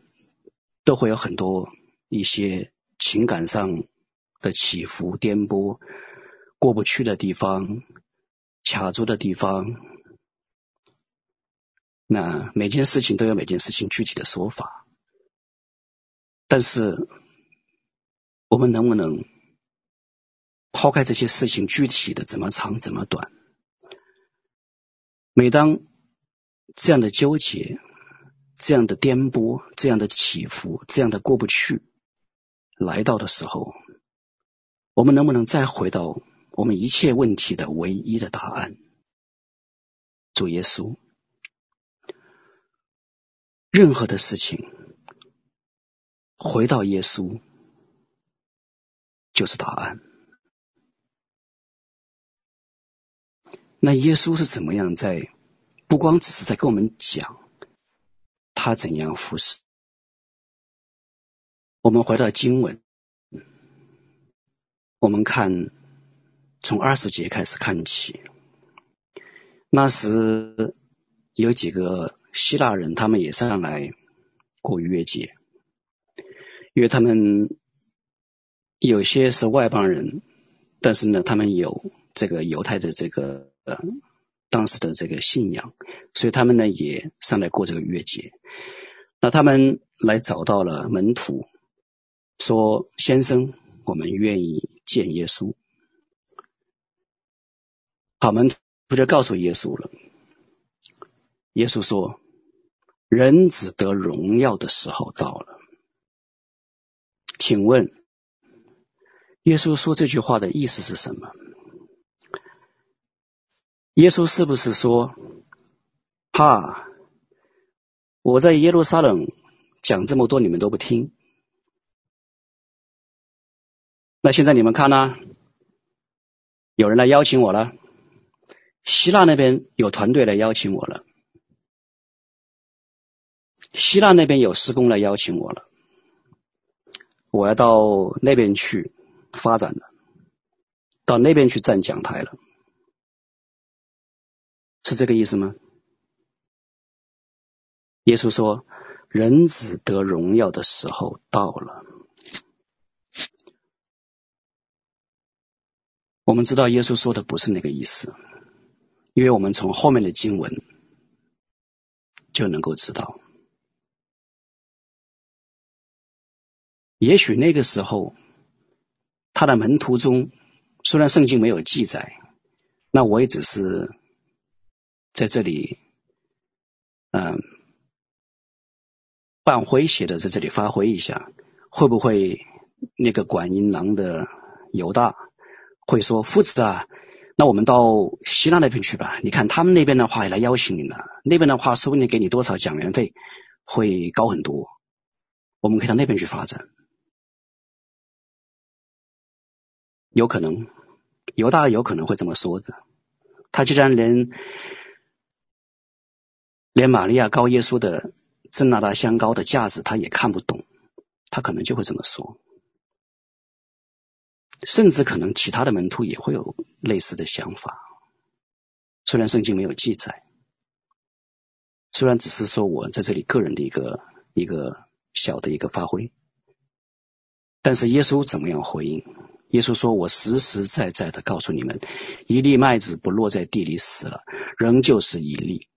都会有很多一些情感上的起伏、颠簸、过不去的地方、卡住的地方。那每件事情都有每件事情具体的说法，但是我们能不能？抛开这些事情具体的怎么长怎么短，每当这样的纠结、这样的颠簸、这样的起伏、这样的过不去来到的时候，我们能不能再回到我们一切问题的唯一的答案？主耶稣，任何的事情回到耶稣就是答案。那耶稣是怎么样在？不光只是在跟我们讲他怎样服侍。我们回到经文，我们看从二十节开始看起。那时有几个希腊人，他们也上来过逾越节，因为他们有些是外邦人，但是呢，他们有这个犹太的这个。呃，当时的这个信仰，所以他们呢也上来过这个逾越节。那他们来找到了门徒，说：“先生，我们愿意见耶稣。”好，门徒就告诉耶稣了。耶稣说：“人子得荣耀的时候到了。”请问，耶稣说这句话的意思是什么？耶稣是不是说：“哈，我在耶路撒冷讲这么多，你们都不听。那现在你们看呢？有人来邀请我了，希腊那边有团队来邀请我了，希腊那边有施工来邀请我了，我要到那边去发展了，到那边去站讲台了，是这个意思吗？耶稣说：“人子得荣耀的时候到了。”我们知道耶稣说的不是那个意思，因为我们从后面的经文就能够知道。也许那个时候，他的门徒中虽然圣经没有记载，那我也只是在这里，嗯。半诙谐的在这里发挥一下，会不会那个管银囊的犹大会说：“夫子啊，那我们到希腊那边去吧？你看他们那边的话也来邀请你了，那边的话说不定给你多少讲员费会高很多，我们可以到那边去发展。”有可能，犹大有可能会这么说的。他既然连连玛利亚膏耶稣的。真拿大香膏的价值，他也看不懂，他可能就会这么说，甚至可能其他的门徒也会有类似的想法。虽然圣经没有记载，虽然只是说我在这里个人的一个一个小的一个发挥，但是耶稣怎么样回应？耶稣说：“我实实在在的告诉你们，一粒麦子不落在地里死了，仍旧是一粒；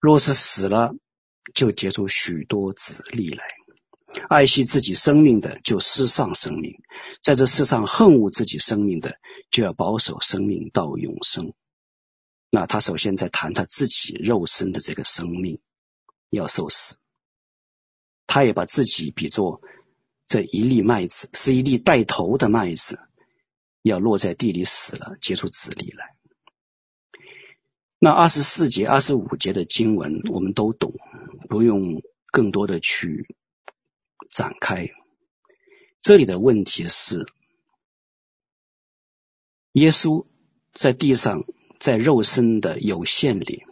若是死了，”就结出许多子粒来。爱惜自己生命的，就失丧生命；在这世上恨恶自己生命的，就要保守生命到永生。那他首先在谈他自己肉身的这个生命要受死，他也把自己比作这一粒麦子，是一粒带头的麦子，要落在地里死了，结出子粒来。那二十四节、二十五节的经文我们都懂，不用更多的去展开。这里的问题是，耶稣在地上，在肉身的有限里，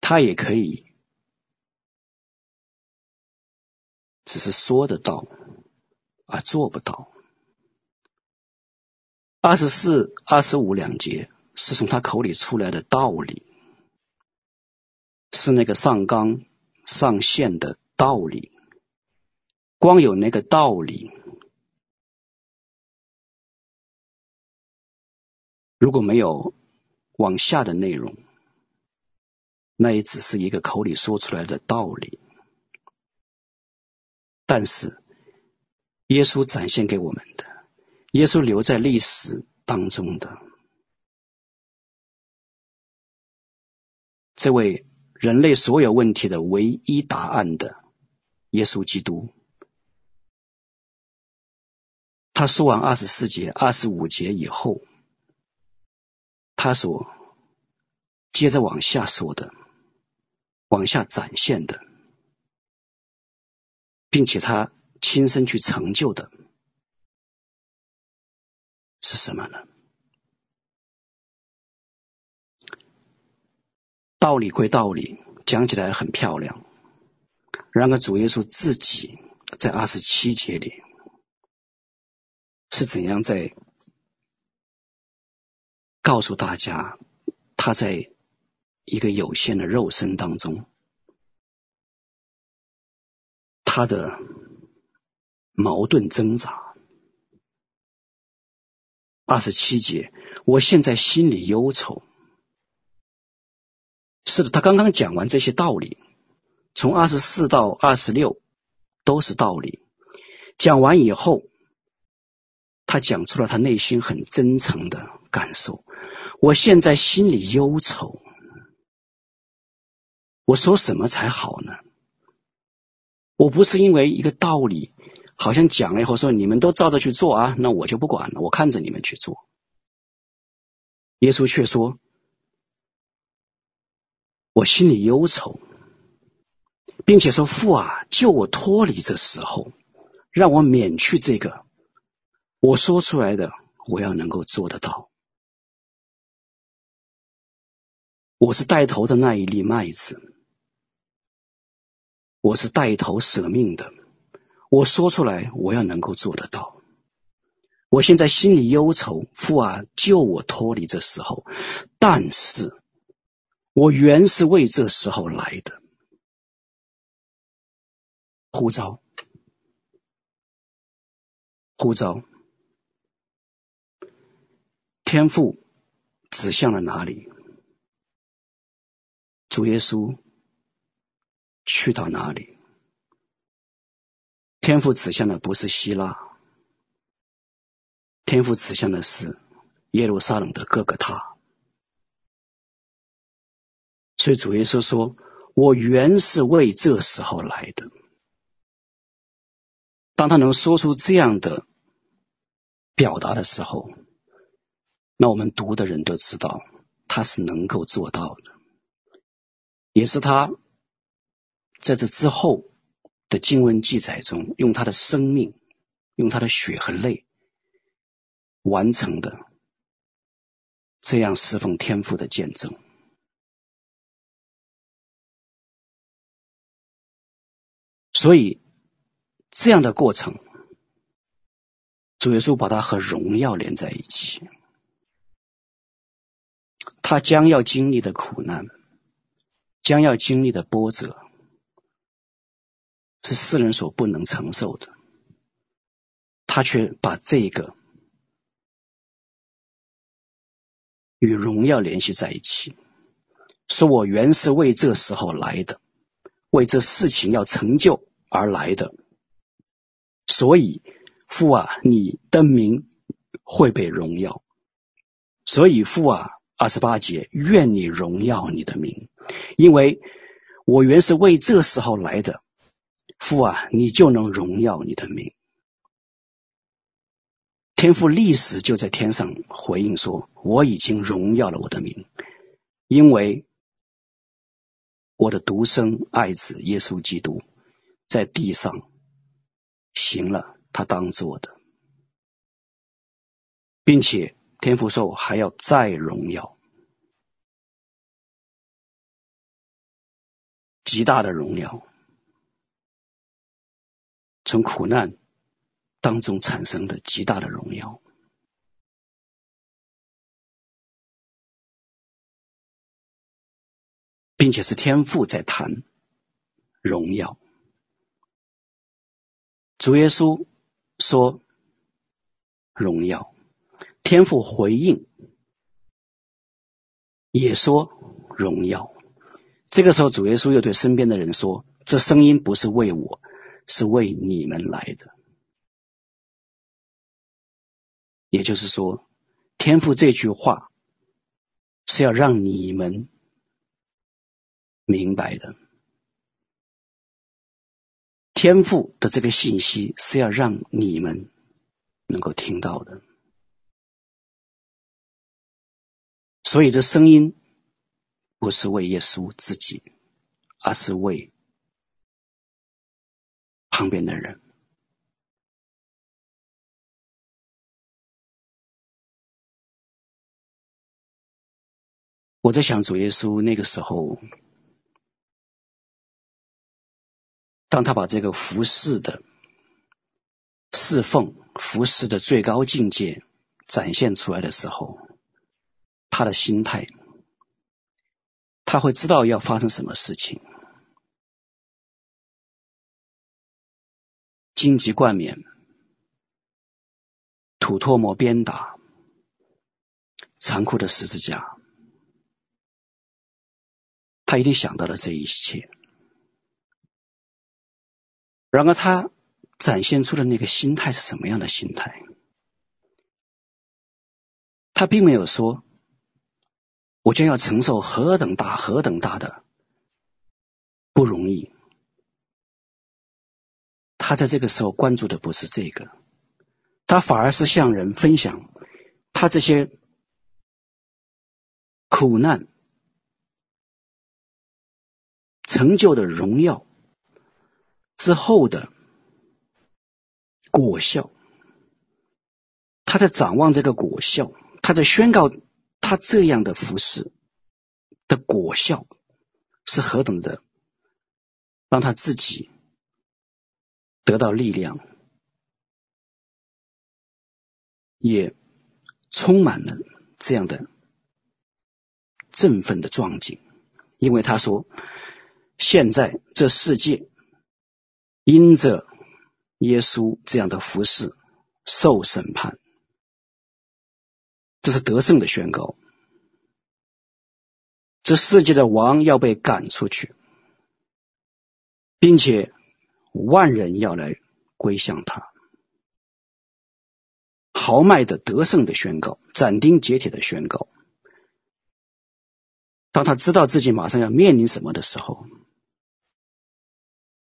他也可以只是说得到，而做不到。二十四、二十五两节。是从他口里出来的道理，是那个上纲上线的道理。光有那个道理，如果没有往下的内容，那也只是一个口里说出来的道理。但是，耶稣展现给我们的，耶稣留在历史当中的。这位人类所有问题的唯一答案的耶稣基督，他说完二十四节、二十五节以后，他所接着往下说的、往下展现的，并且他亲身去成就的，是什么呢？道理归道理，讲起来很漂亮。然而，主耶稣自己在二十七节里是怎样在告诉大家，他在一个有限的肉身当中，他的矛盾挣扎。二十七节，我现在心里忧愁。是的，他刚刚讲完这些道理，从二十四到二十六都是道理。讲完以后，他讲出了他内心很真诚的感受。我现在心里忧愁，我说什么才好呢？我不是因为一个道理，好像讲了以后说你们都照着去做啊，那我就不管了，我看着你们去做。耶稣却说。我心里忧愁，并且说：“父啊，救我脱离这时候，让我免去这个。我说出来的，我要能够做得到。我是带头的那一粒麦子，我是带头舍命的。我说出来，我要能够做得到。我现在心里忧愁，父啊，救我脱离这时候。但是，我原是为这时候来的。呼召，呼召，天赋指向了哪里？主耶稣去到哪里？天赋指向的不是希腊。天赋指向的是耶路撒冷的各个他，所以主耶稣说：“我原是为这时候来的。”当他能说出这样的表达的时候，那我们读的人都知道他是能够做到的，也是他在这之后的经文记载中，用他的生命，用他的血和泪。完成的这样侍奉天父的见证，所以这样的过程，主耶稣把它和荣耀连在一起。他将要经历的苦难，将要经历的波折，是世人所不能承受的，他却把这个。与荣耀联系在一起，说我原是为这时候来的，为这事情要成就而来的。所以父啊，你的名会被荣耀。所以父啊，二十八节，愿你荣耀你的名，因为我原是为这时候来的。父啊，你就能荣耀你的名。天父立时就在天上回应说：“我已经荣耀了我的名，因为我的独生爱子耶稣基督在地上行了他当做的，并且天福寿还要再荣耀，极大的荣耀，从苦难。”当中产生的极大的荣耀，并且是天父在谈荣耀。主耶稣说荣耀，天父回应也说荣耀。这个时候，主耶稣又对身边的人说：“这声音不是为我，是为你们来的。”也就是说，天父这句话是要让你们明白的。天赋的这个信息是要让你们能够听到的。所以这声音不是为耶稣自己，而是为旁边的人。我在想，主耶稣那个时候，当他把这个服侍的侍奉、服侍的最高境界展现出来的时候，他的心态，他会知道要发生什么事情，荆棘冠冕、土唾沫鞭打、残酷的十字架。他一定想到了这一切，然而他展现出的那个心态是什么样的心态？他并没有说我将要承受何等大、何等大的不容易。他在这个时候关注的不是这个，他反而是向人分享他这些苦难。成就的荣耀之后的果效，他在展望这个果效，他在宣告他这样的服饰的果效是何等的，让他自己得到力量，也充满了这样的振奋的壮景，因为他说：“现在这世界因着耶稣这样的服事受审判。”这是得胜的宣告。这世界的王要被赶出去，并且万人要来归向他。豪迈的得胜的宣告，斩钉截铁的宣告。当他知道自己马上要面临什么的时候，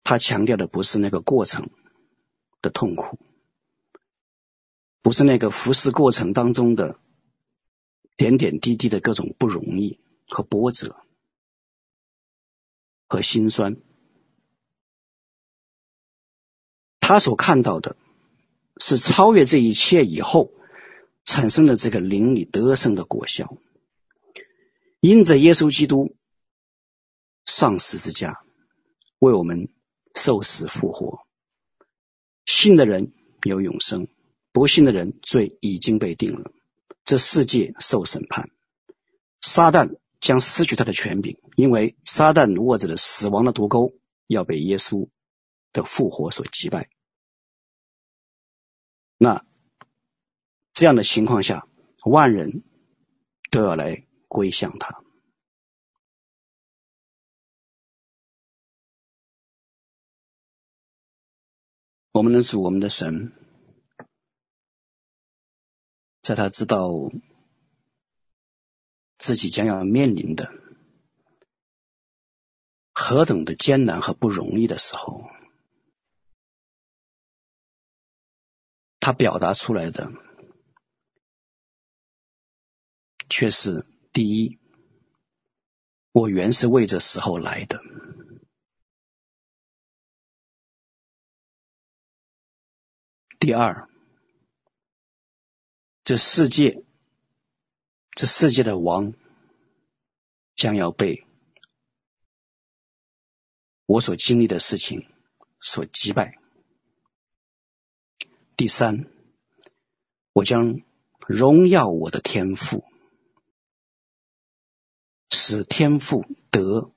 他强调的不是那个过程的痛苦，不是那个服侍过程当中的。点点滴滴的各种不容易和波折和心酸，他所看到的是超越这一切以后产生的这个灵里得胜的果效。因着耶稣基督上十字架为我们受死复活，信的人有永生，不信的人罪已经被定了。这世界受审判，撒旦将失去他的权柄，因为撒旦握着的死亡的毒钩要被耶稣的复活所击败。那这样的情况下，万人都要来归向他。我们的主，我们的神。在他知道自己将要面临的何等的艰难和不容易的时候，他表达出来的却是：第一，我原是为这时候来的；第二。这世界，这世界的王将要被我所经历的事情所击败。第三，我将荣耀我的天赋，使天赋得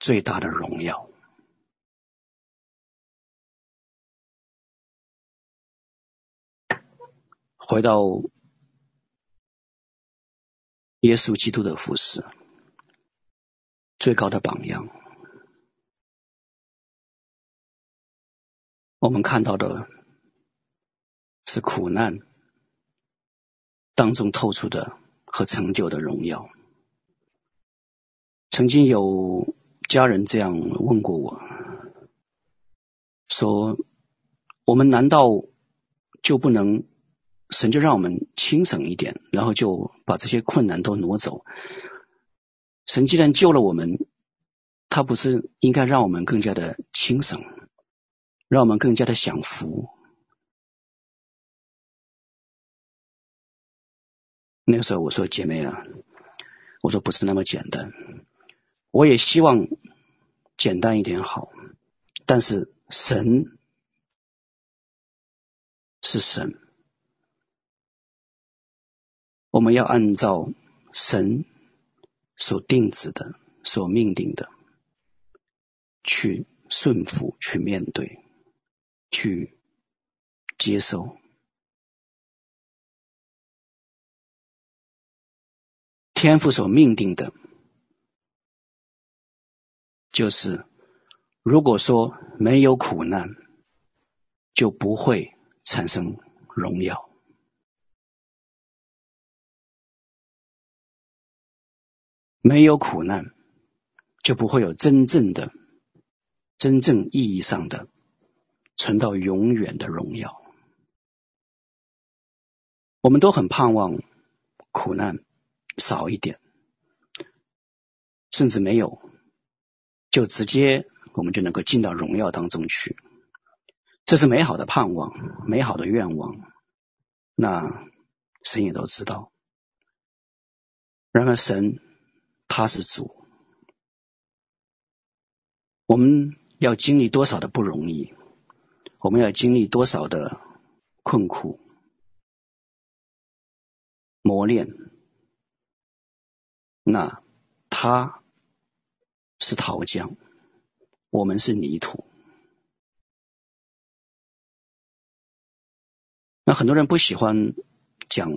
最大的荣耀。回到耶稣基督的服饰，最高的榜样，我们看到的是苦难当中透出的和成就的荣耀。曾经有家人这样问过我，说：“我们难道就不能？”神就让我们轻省一点，然后就把这些困难都挪走。神既然救了我们，他不是应该让我们更加的轻省，让我们更加的享福？那个时候我说：“姐妹啊，我说不是那么简单。我也希望简单一点好，但是神是神。”我们要按照神所定旨的、所命定的去顺服、去面对、去接受。天父所命定的，就是如果说没有苦难，就不会产生荣耀。没有苦难，就不会有真正的、真正意义上的存到永远的荣耀。我们都很盼望苦难少一点，甚至没有，就直接我们就能够进到荣耀当中去。这是美好的盼望，美好的愿望。那神也都知道。然而神。他是主。我们要经历多少的不容易？我们要经历多少的困苦、磨练？那他是陶匠，我们是泥土。那很多人不喜欢讲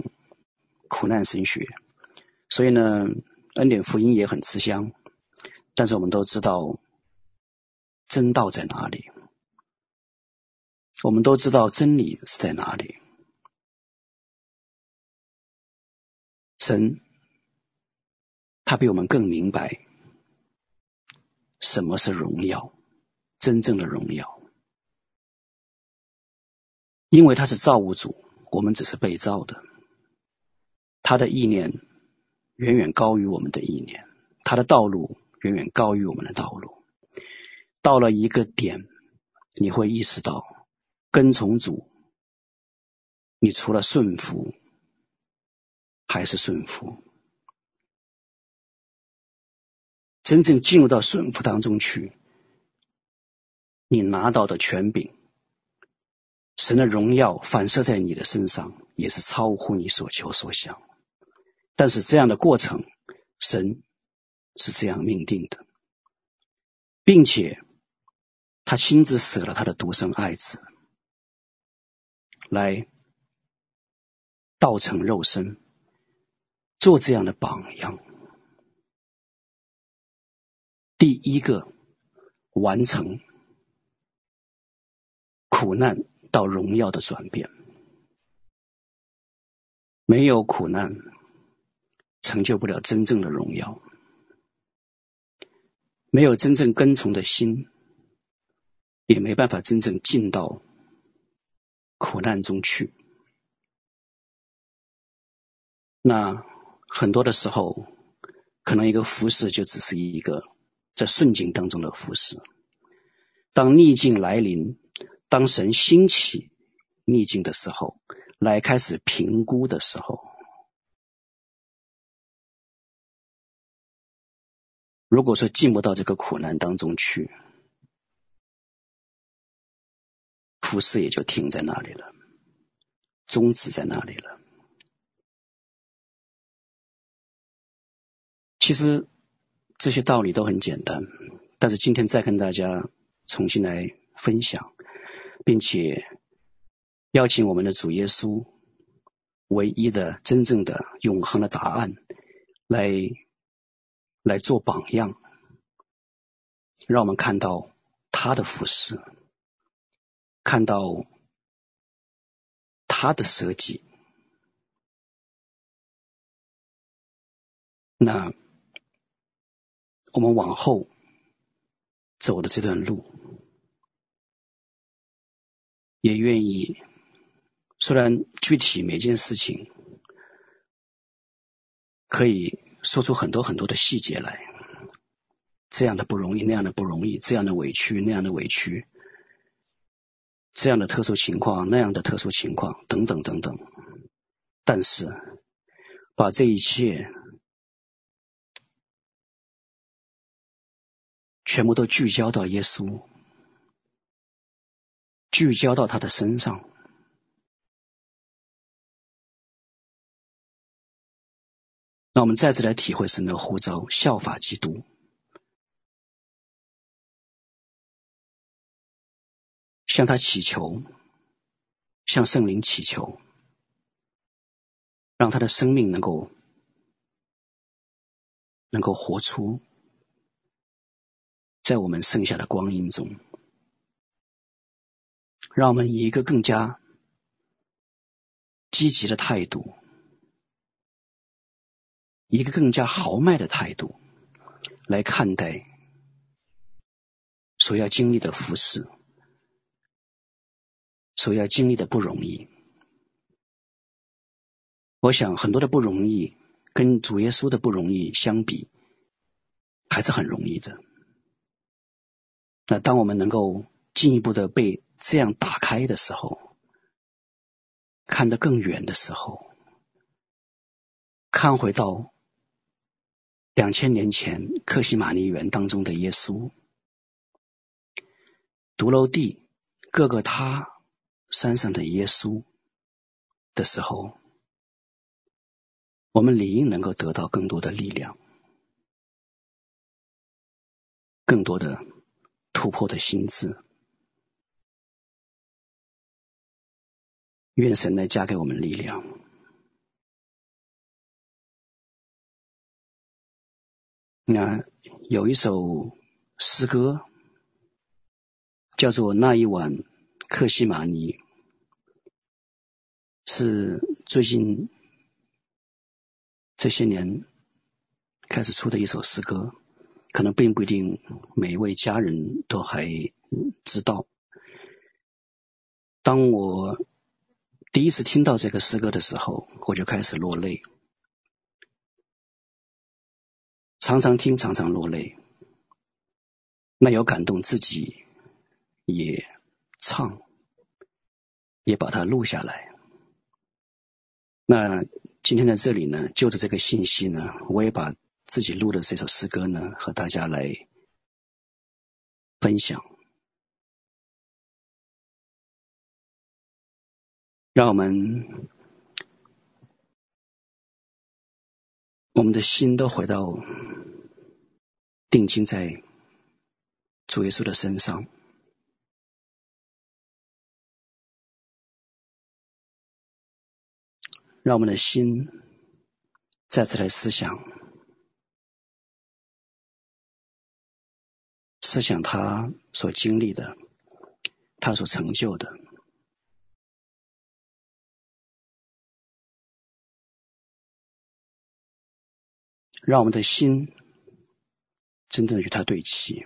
苦难神学，所以呢，恩典福音也很吃香。但是我们都知道。真道在哪里？我们都知道真理是在哪里。神，他比我们更明白什么是荣耀，真正的荣耀。因为他是造物主，我们只是被造的。他的意念远远高于我们的意念，他的道路远远高于我们的道路。到了一个点，你会意识到，跟从主，你除了顺服，还是顺服。真正进入到顺服当中去，你拿到的权柄，神的荣耀反射在你的身上，也是超乎你所求所想。但是这样的过程，神是这样命定的，并且。他亲自舍了他的独生爱子，来道成肉身，做这样的榜样。第一个完成苦难到荣耀的转变，没有苦难，成就不了真正的荣耀；没有真正跟从的心。也没办法真正进到苦难中去。那很多的时候，可能一个服侍就只是一个在顺境当中的服侍。当逆境来临，当神兴起逆境的时候，来开始评估的时候，如果说进不到这个苦难当中去。服侍也就停在那里了，终止在那里了。其实这些道理都很简单，但是今天再跟大家重新来分享，并且邀请我们的主耶稣，唯一的、真正的、永恒的答案，来来做榜样，让我们看到他的服侍。看到他的设计，那我们往后走的这段路，也愿意。虽然具体每件事情可以说出很多很多的细节来，这样的不容易，那样的不容易，这样的委屈，那样的委屈。这样的特殊情况，那样的特殊情况，等等等等。但是，把这一切全部都聚焦到耶稣，聚焦到他的身上。那我们再次来体会神的呼召，效法基督。向他祈求，向圣灵祈求，让他的生命能够能够活出在我们剩下的光阴中，让我们以一个更加积极的态度，一个更加豪迈的态度来看待所要经历的服事。所要经历的不容易，我想很多的不容易跟主耶稣的不容易相比，还是很容易的。那当我们能够进一步的被这样打开的时候，看得更远的时候，看回到两千年前克西马尼园当中的耶稣，髑髅地各个他山上的耶稣的时候，我们理应能够得到更多的力量，更多的突破的心智。愿神来加给我们力量。那有一首诗歌叫做《那一晚克西玛尼》，是最近这些年开始出的一首诗歌，可能并不一定每一位家人都还知道。当我第一次听到这个诗歌的时候，我就开始落泪，常常听，常常落泪。那有感动自己，也唱，也把它录下来。那今天在这里呢，就着这个信息呢，我也把自己录的这首诗歌呢，和大家来分享。让我们，我们的心都回到定睛在主耶稣的身上，让我们的心再次来思想，思想他所经历的，他所成就的。让我们的心真正与他对齐。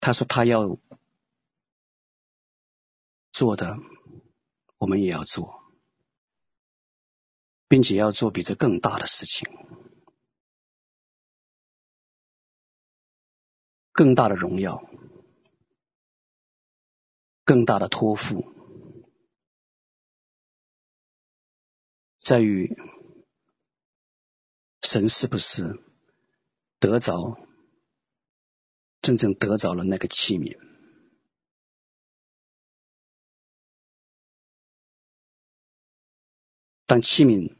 他说他要做的，我们也要做，并且要做比这更大的事情，更大的荣耀。更大的托付，在于神是不是得着真正得着了那个器皿？当器皿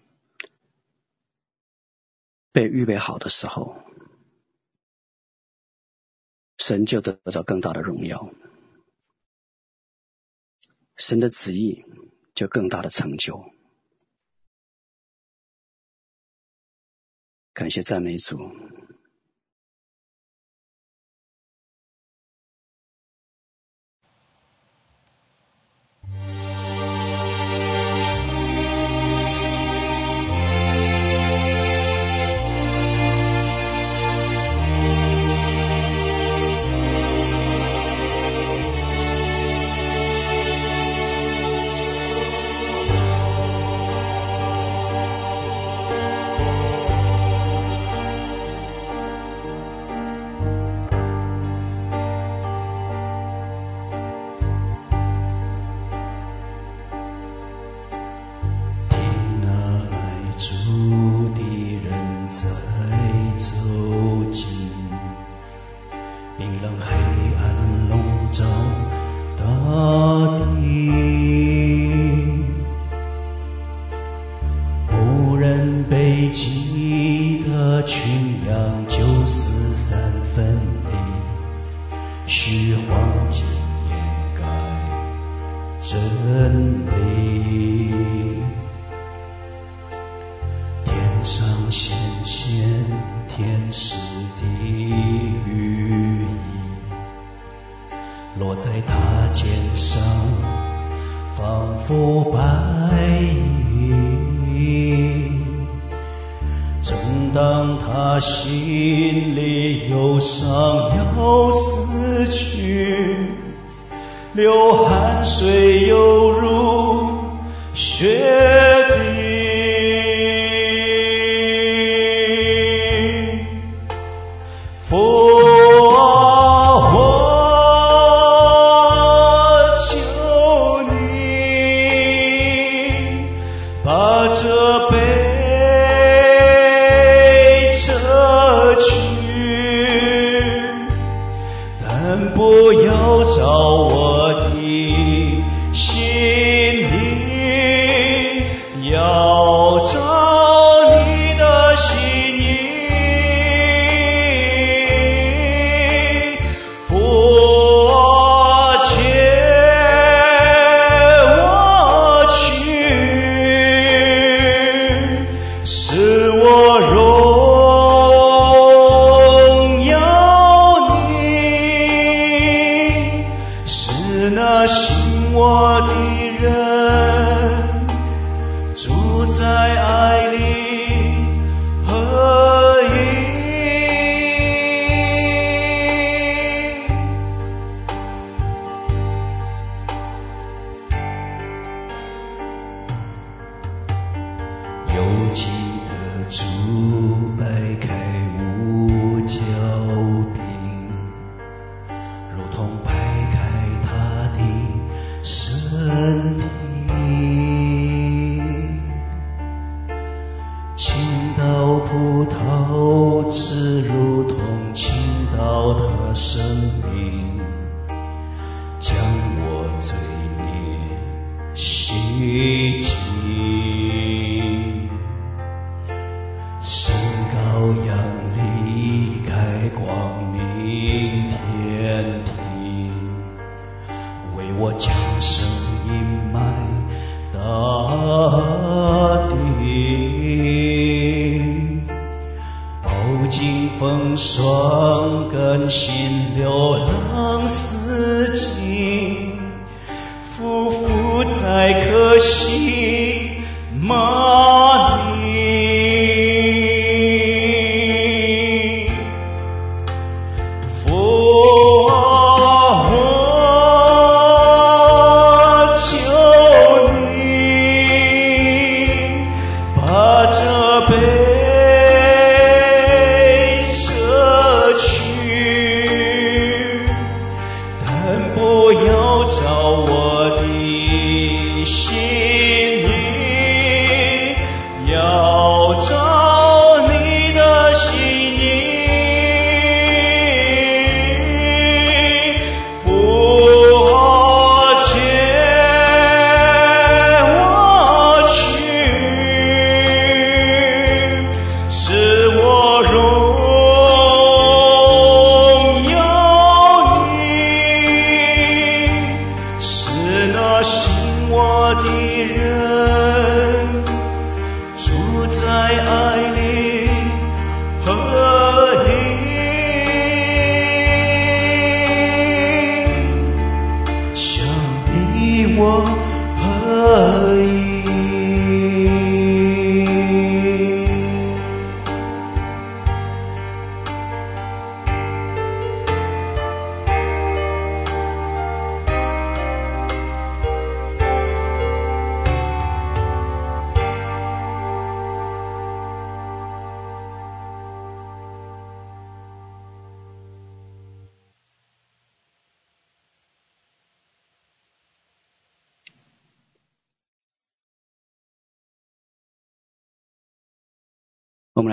被预备好的时候，神就得着更大的荣耀。神的旨意就更大的成就。感谢赞美主。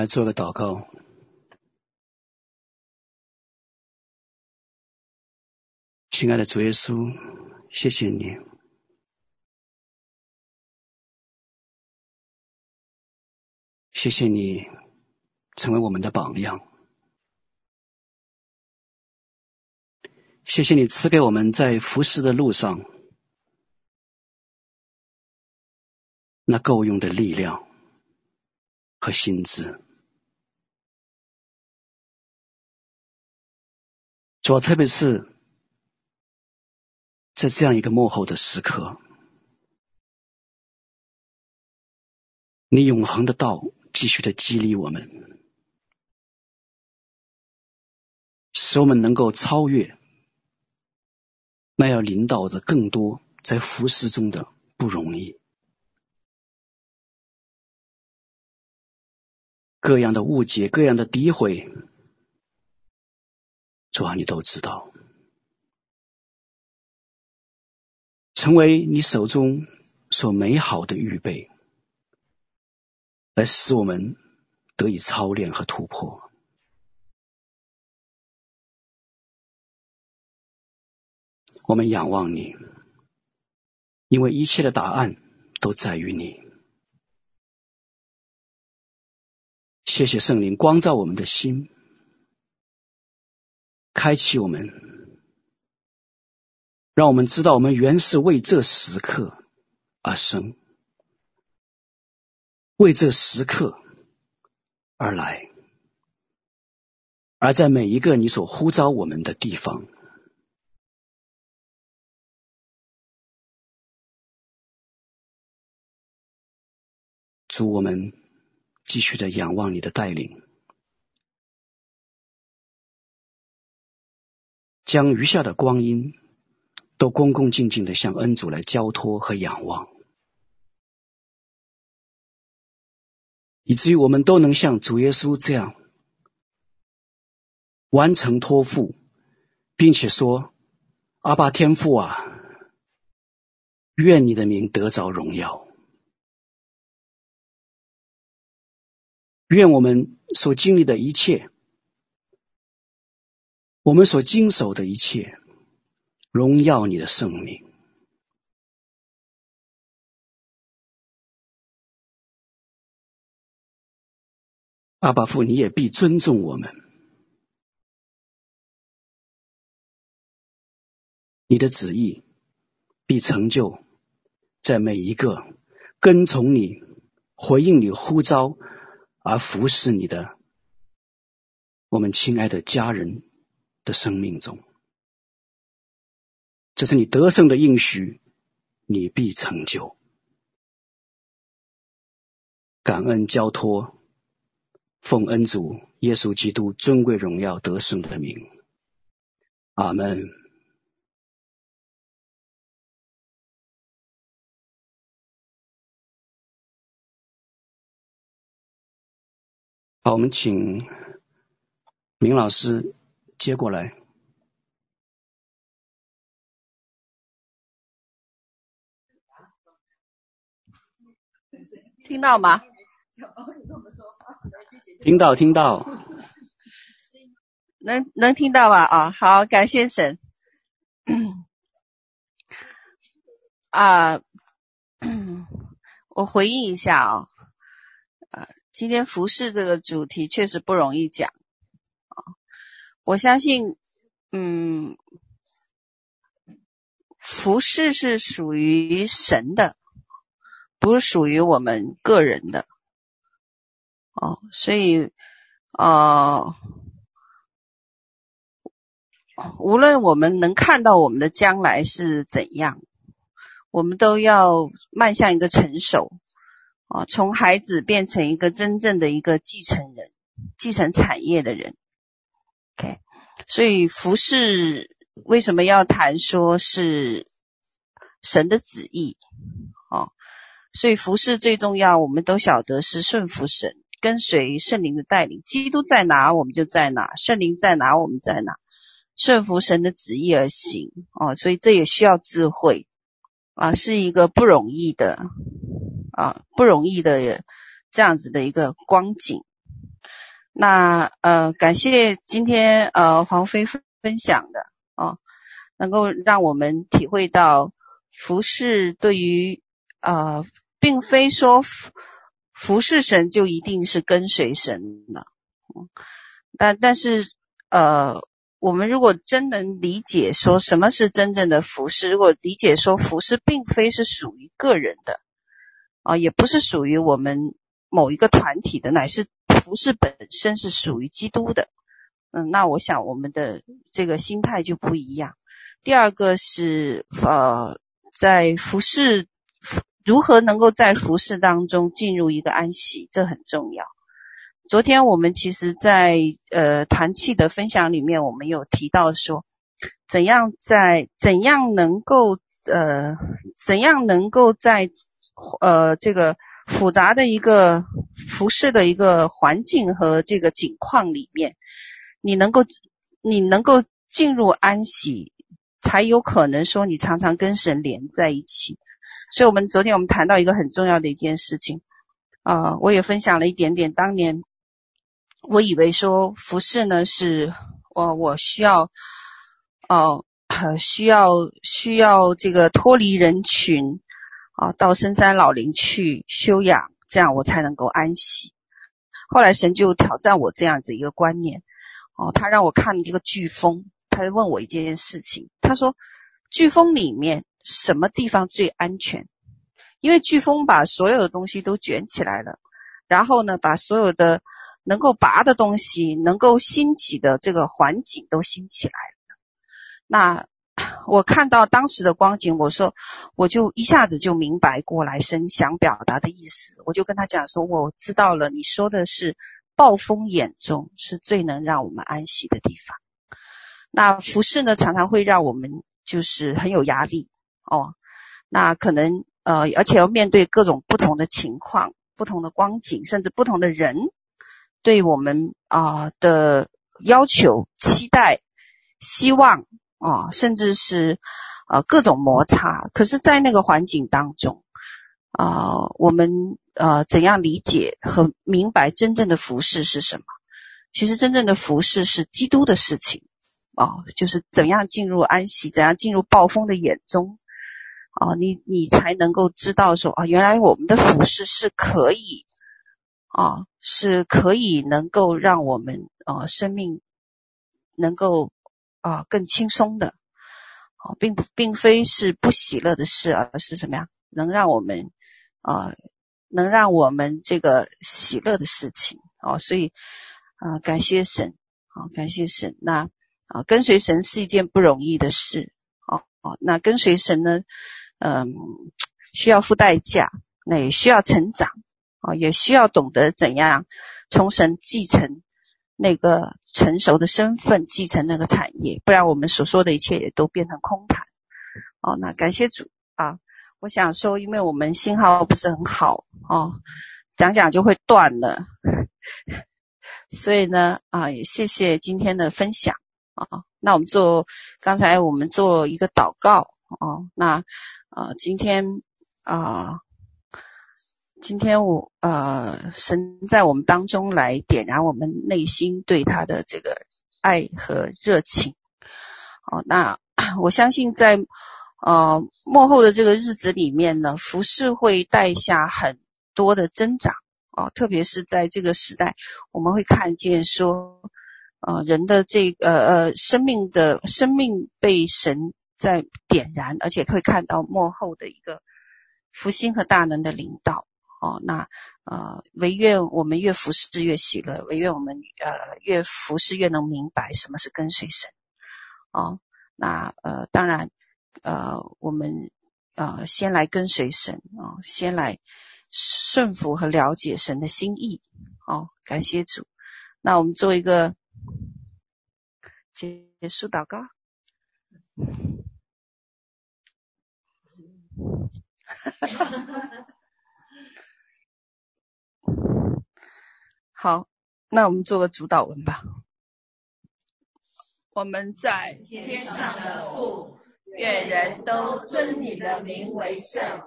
来做个祷告，亲爱的主耶稣，谢谢你，谢谢你成为我们的榜样，谢谢你赐给我们在服侍的路上那够用的力量。和心智，主要特别是在这样一个幕后的时刻，你永恒的道继续的激励我们，使我们能够超越那要领导的更多在服事中的不容易。各样的误解，各样的诋毁，主啊，你都知道。成为你手中所美好的预备，来使我们得以操练和突破。我们仰望你，因为一切的答案都在于你。谢谢圣灵光照我们的心，开启我们，让我们知道我们原是为这时刻而生，为这时刻而来，而在每一个你所呼召我们的地方。主，我们继续的仰望你的带领，将余下的光阴都恭恭敬敬的向恩主来交托和仰望，以至于我们都能像主耶稣这样完成托付，并且说：“阿爸天父啊，愿你的名得着荣耀。”愿我们所经历的一切，我们所经手的一切，荣耀你的圣名。阿爸父，你也必尊重我们。你的旨意必成就在每一个跟从你、回应你呼召。而服侍你的，我们亲爱的家人的生命中，这是你得胜的应许，你必成就。感恩交托，奉恩主耶稣基督尊贵荣耀得胜的名，阿门。好，我们请明老师接过来。听到吗？听到，听到。能能听到吧？啊，好，感谢神。啊，我回应一下啊。今天服饰这个主题确实不容易讲啊！我相信，嗯，服事是属于神的，不是属于我们个人的哦。所以，呃，无论我们能看到我们的将来是怎样，我们都要迈向一个成熟。啊，从孩子变成一个真正的一个继承人，继承产业的人。OK，所以服事为什么要谈说是神的旨意？哦，所以服事最重要，我们都晓得是顺服神，跟随圣灵的带领。基督在哪，我们就在哪；圣灵在哪，我们在哪。顺服神的旨意而行。哦，所以这也需要智慧啊，是一个不容易的。啊，不容易的这样子的一个光景。那呃，感谢今天呃黄飞分享的啊，能够让我们体会到服事对于呃，并非说服服事神就一定是跟随神的。嗯，但但是呃，我们如果真能理解说什么是真正的服事，如果理解说服事并非是属于个人的。啊，也不是属于我们某一个团体的，乃是服事本身是属于基督的。嗯，那我想我们的这个心态就不一样。第二个是呃，在服事如何能够在服事当中进入一个安息，这很重要。昨天我们其实在呃团契的分享里面，我们有提到说，怎样在怎样能够呃怎样能够在呃，这个复杂的一个服饰的一个环境和这个景况里面，你能够你能够进入安息，才有可能说你常常跟神连在一起。所以，我们昨天我们谈到一个很重要的一件事情，呃，我也分享了一点点。当年我以为说服饰呢是，我我需要，哦、需要需要这个脱离人群啊、到深山老林去休养，这样我才能够安息。后来神就挑战我这样子一个观念，哦、他让我看一个飓风，他就问我一件事情，他说，飓风里面什么地方最安全？因为飓风把所有的东西都卷起来了，然后呢，把所有的能够拔的东西、能够兴起的这个环境都兴起来了。那 我看到当时的光景，我说我就一下子就明白过来生想表达的意思。我就跟他讲说，我知道了，你说的是暴风眼中是最能让我们安息的地方。那服饰呢，常常会让我们就是很有压力哦。那可能。呃，而且要面对各种不同的情况、不同的光景，甚至不同的人对我们啊、的要求、期待、希望啊、甚至是呃各种摩擦。可是，在那个环境当中啊、我们呃怎样理解和明白真正的服饰是什么？其实，真正的服饰是基督的事情啊、就是怎样进入安息，怎样进入暴风的眼中。啊，你你才能够知道说啊，原来我们的服饰是可以啊，是可以能够让我们啊生命能够啊更轻松的，啊，并并非是不喜乐的事，而是什么呀？能让我们啊，能让我们这个喜乐的事情啊，所以啊，感谢神啊，感谢神。那啊，跟随神是一件不容易的事，啊啊，那跟随神呢？嗯，需要付代价，那也需要成长啊，也需要懂得怎样从神继承那个成熟的身份，继承那个产业，不然我们所说的一切也都变成空谈。哦，那感谢主啊！我想说，因为我们信号不是很好哦，讲讲就会断了，所以呢啊，也谢谢今天的分享啊。那我们做刚才我们做一个祷告哦，那。啊、今天啊、今天我呃，神在我们当中来点燃我们内心对他的这个爱和热情。好、呃，那 我相信在呃幕后的这个日子里面呢，服饰会带下很多的增长啊、呃，特别是在这个时代，我们会看见说，呃，人的这个呃生命的生命被神。在点燃，而且会看到幕后的一个复兴和大能的领导。哦，那呃，唯愿我们越服侍越喜乐，唯愿我们呃越服侍越能明白什么是跟随神。哦，那呃，当然呃，我们呃先来跟随神啊、哦，先来顺服和了解神的心意。哦，感谢主。那我们做一个结束祷告。好，那我们做个主祷文吧。我们在天上的父，愿人都尊你的名为圣。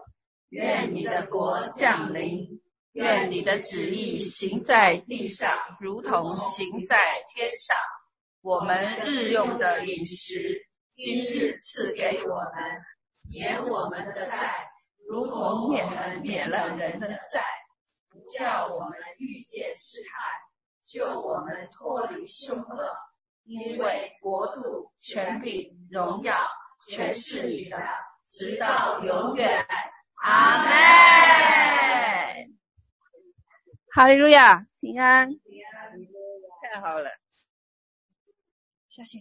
愿你的国降临。愿你的旨意行在地上，如同行在天上。我们日用的饮食，今日赐给我们，免我们的债。如同免了免了人的债，不叫我们遇见试探，救我们脱离凶恶。因为国度、权柄、荣耀，全是你的，直到永远。阿门。哈利路亚，平安，太好了，谢谢。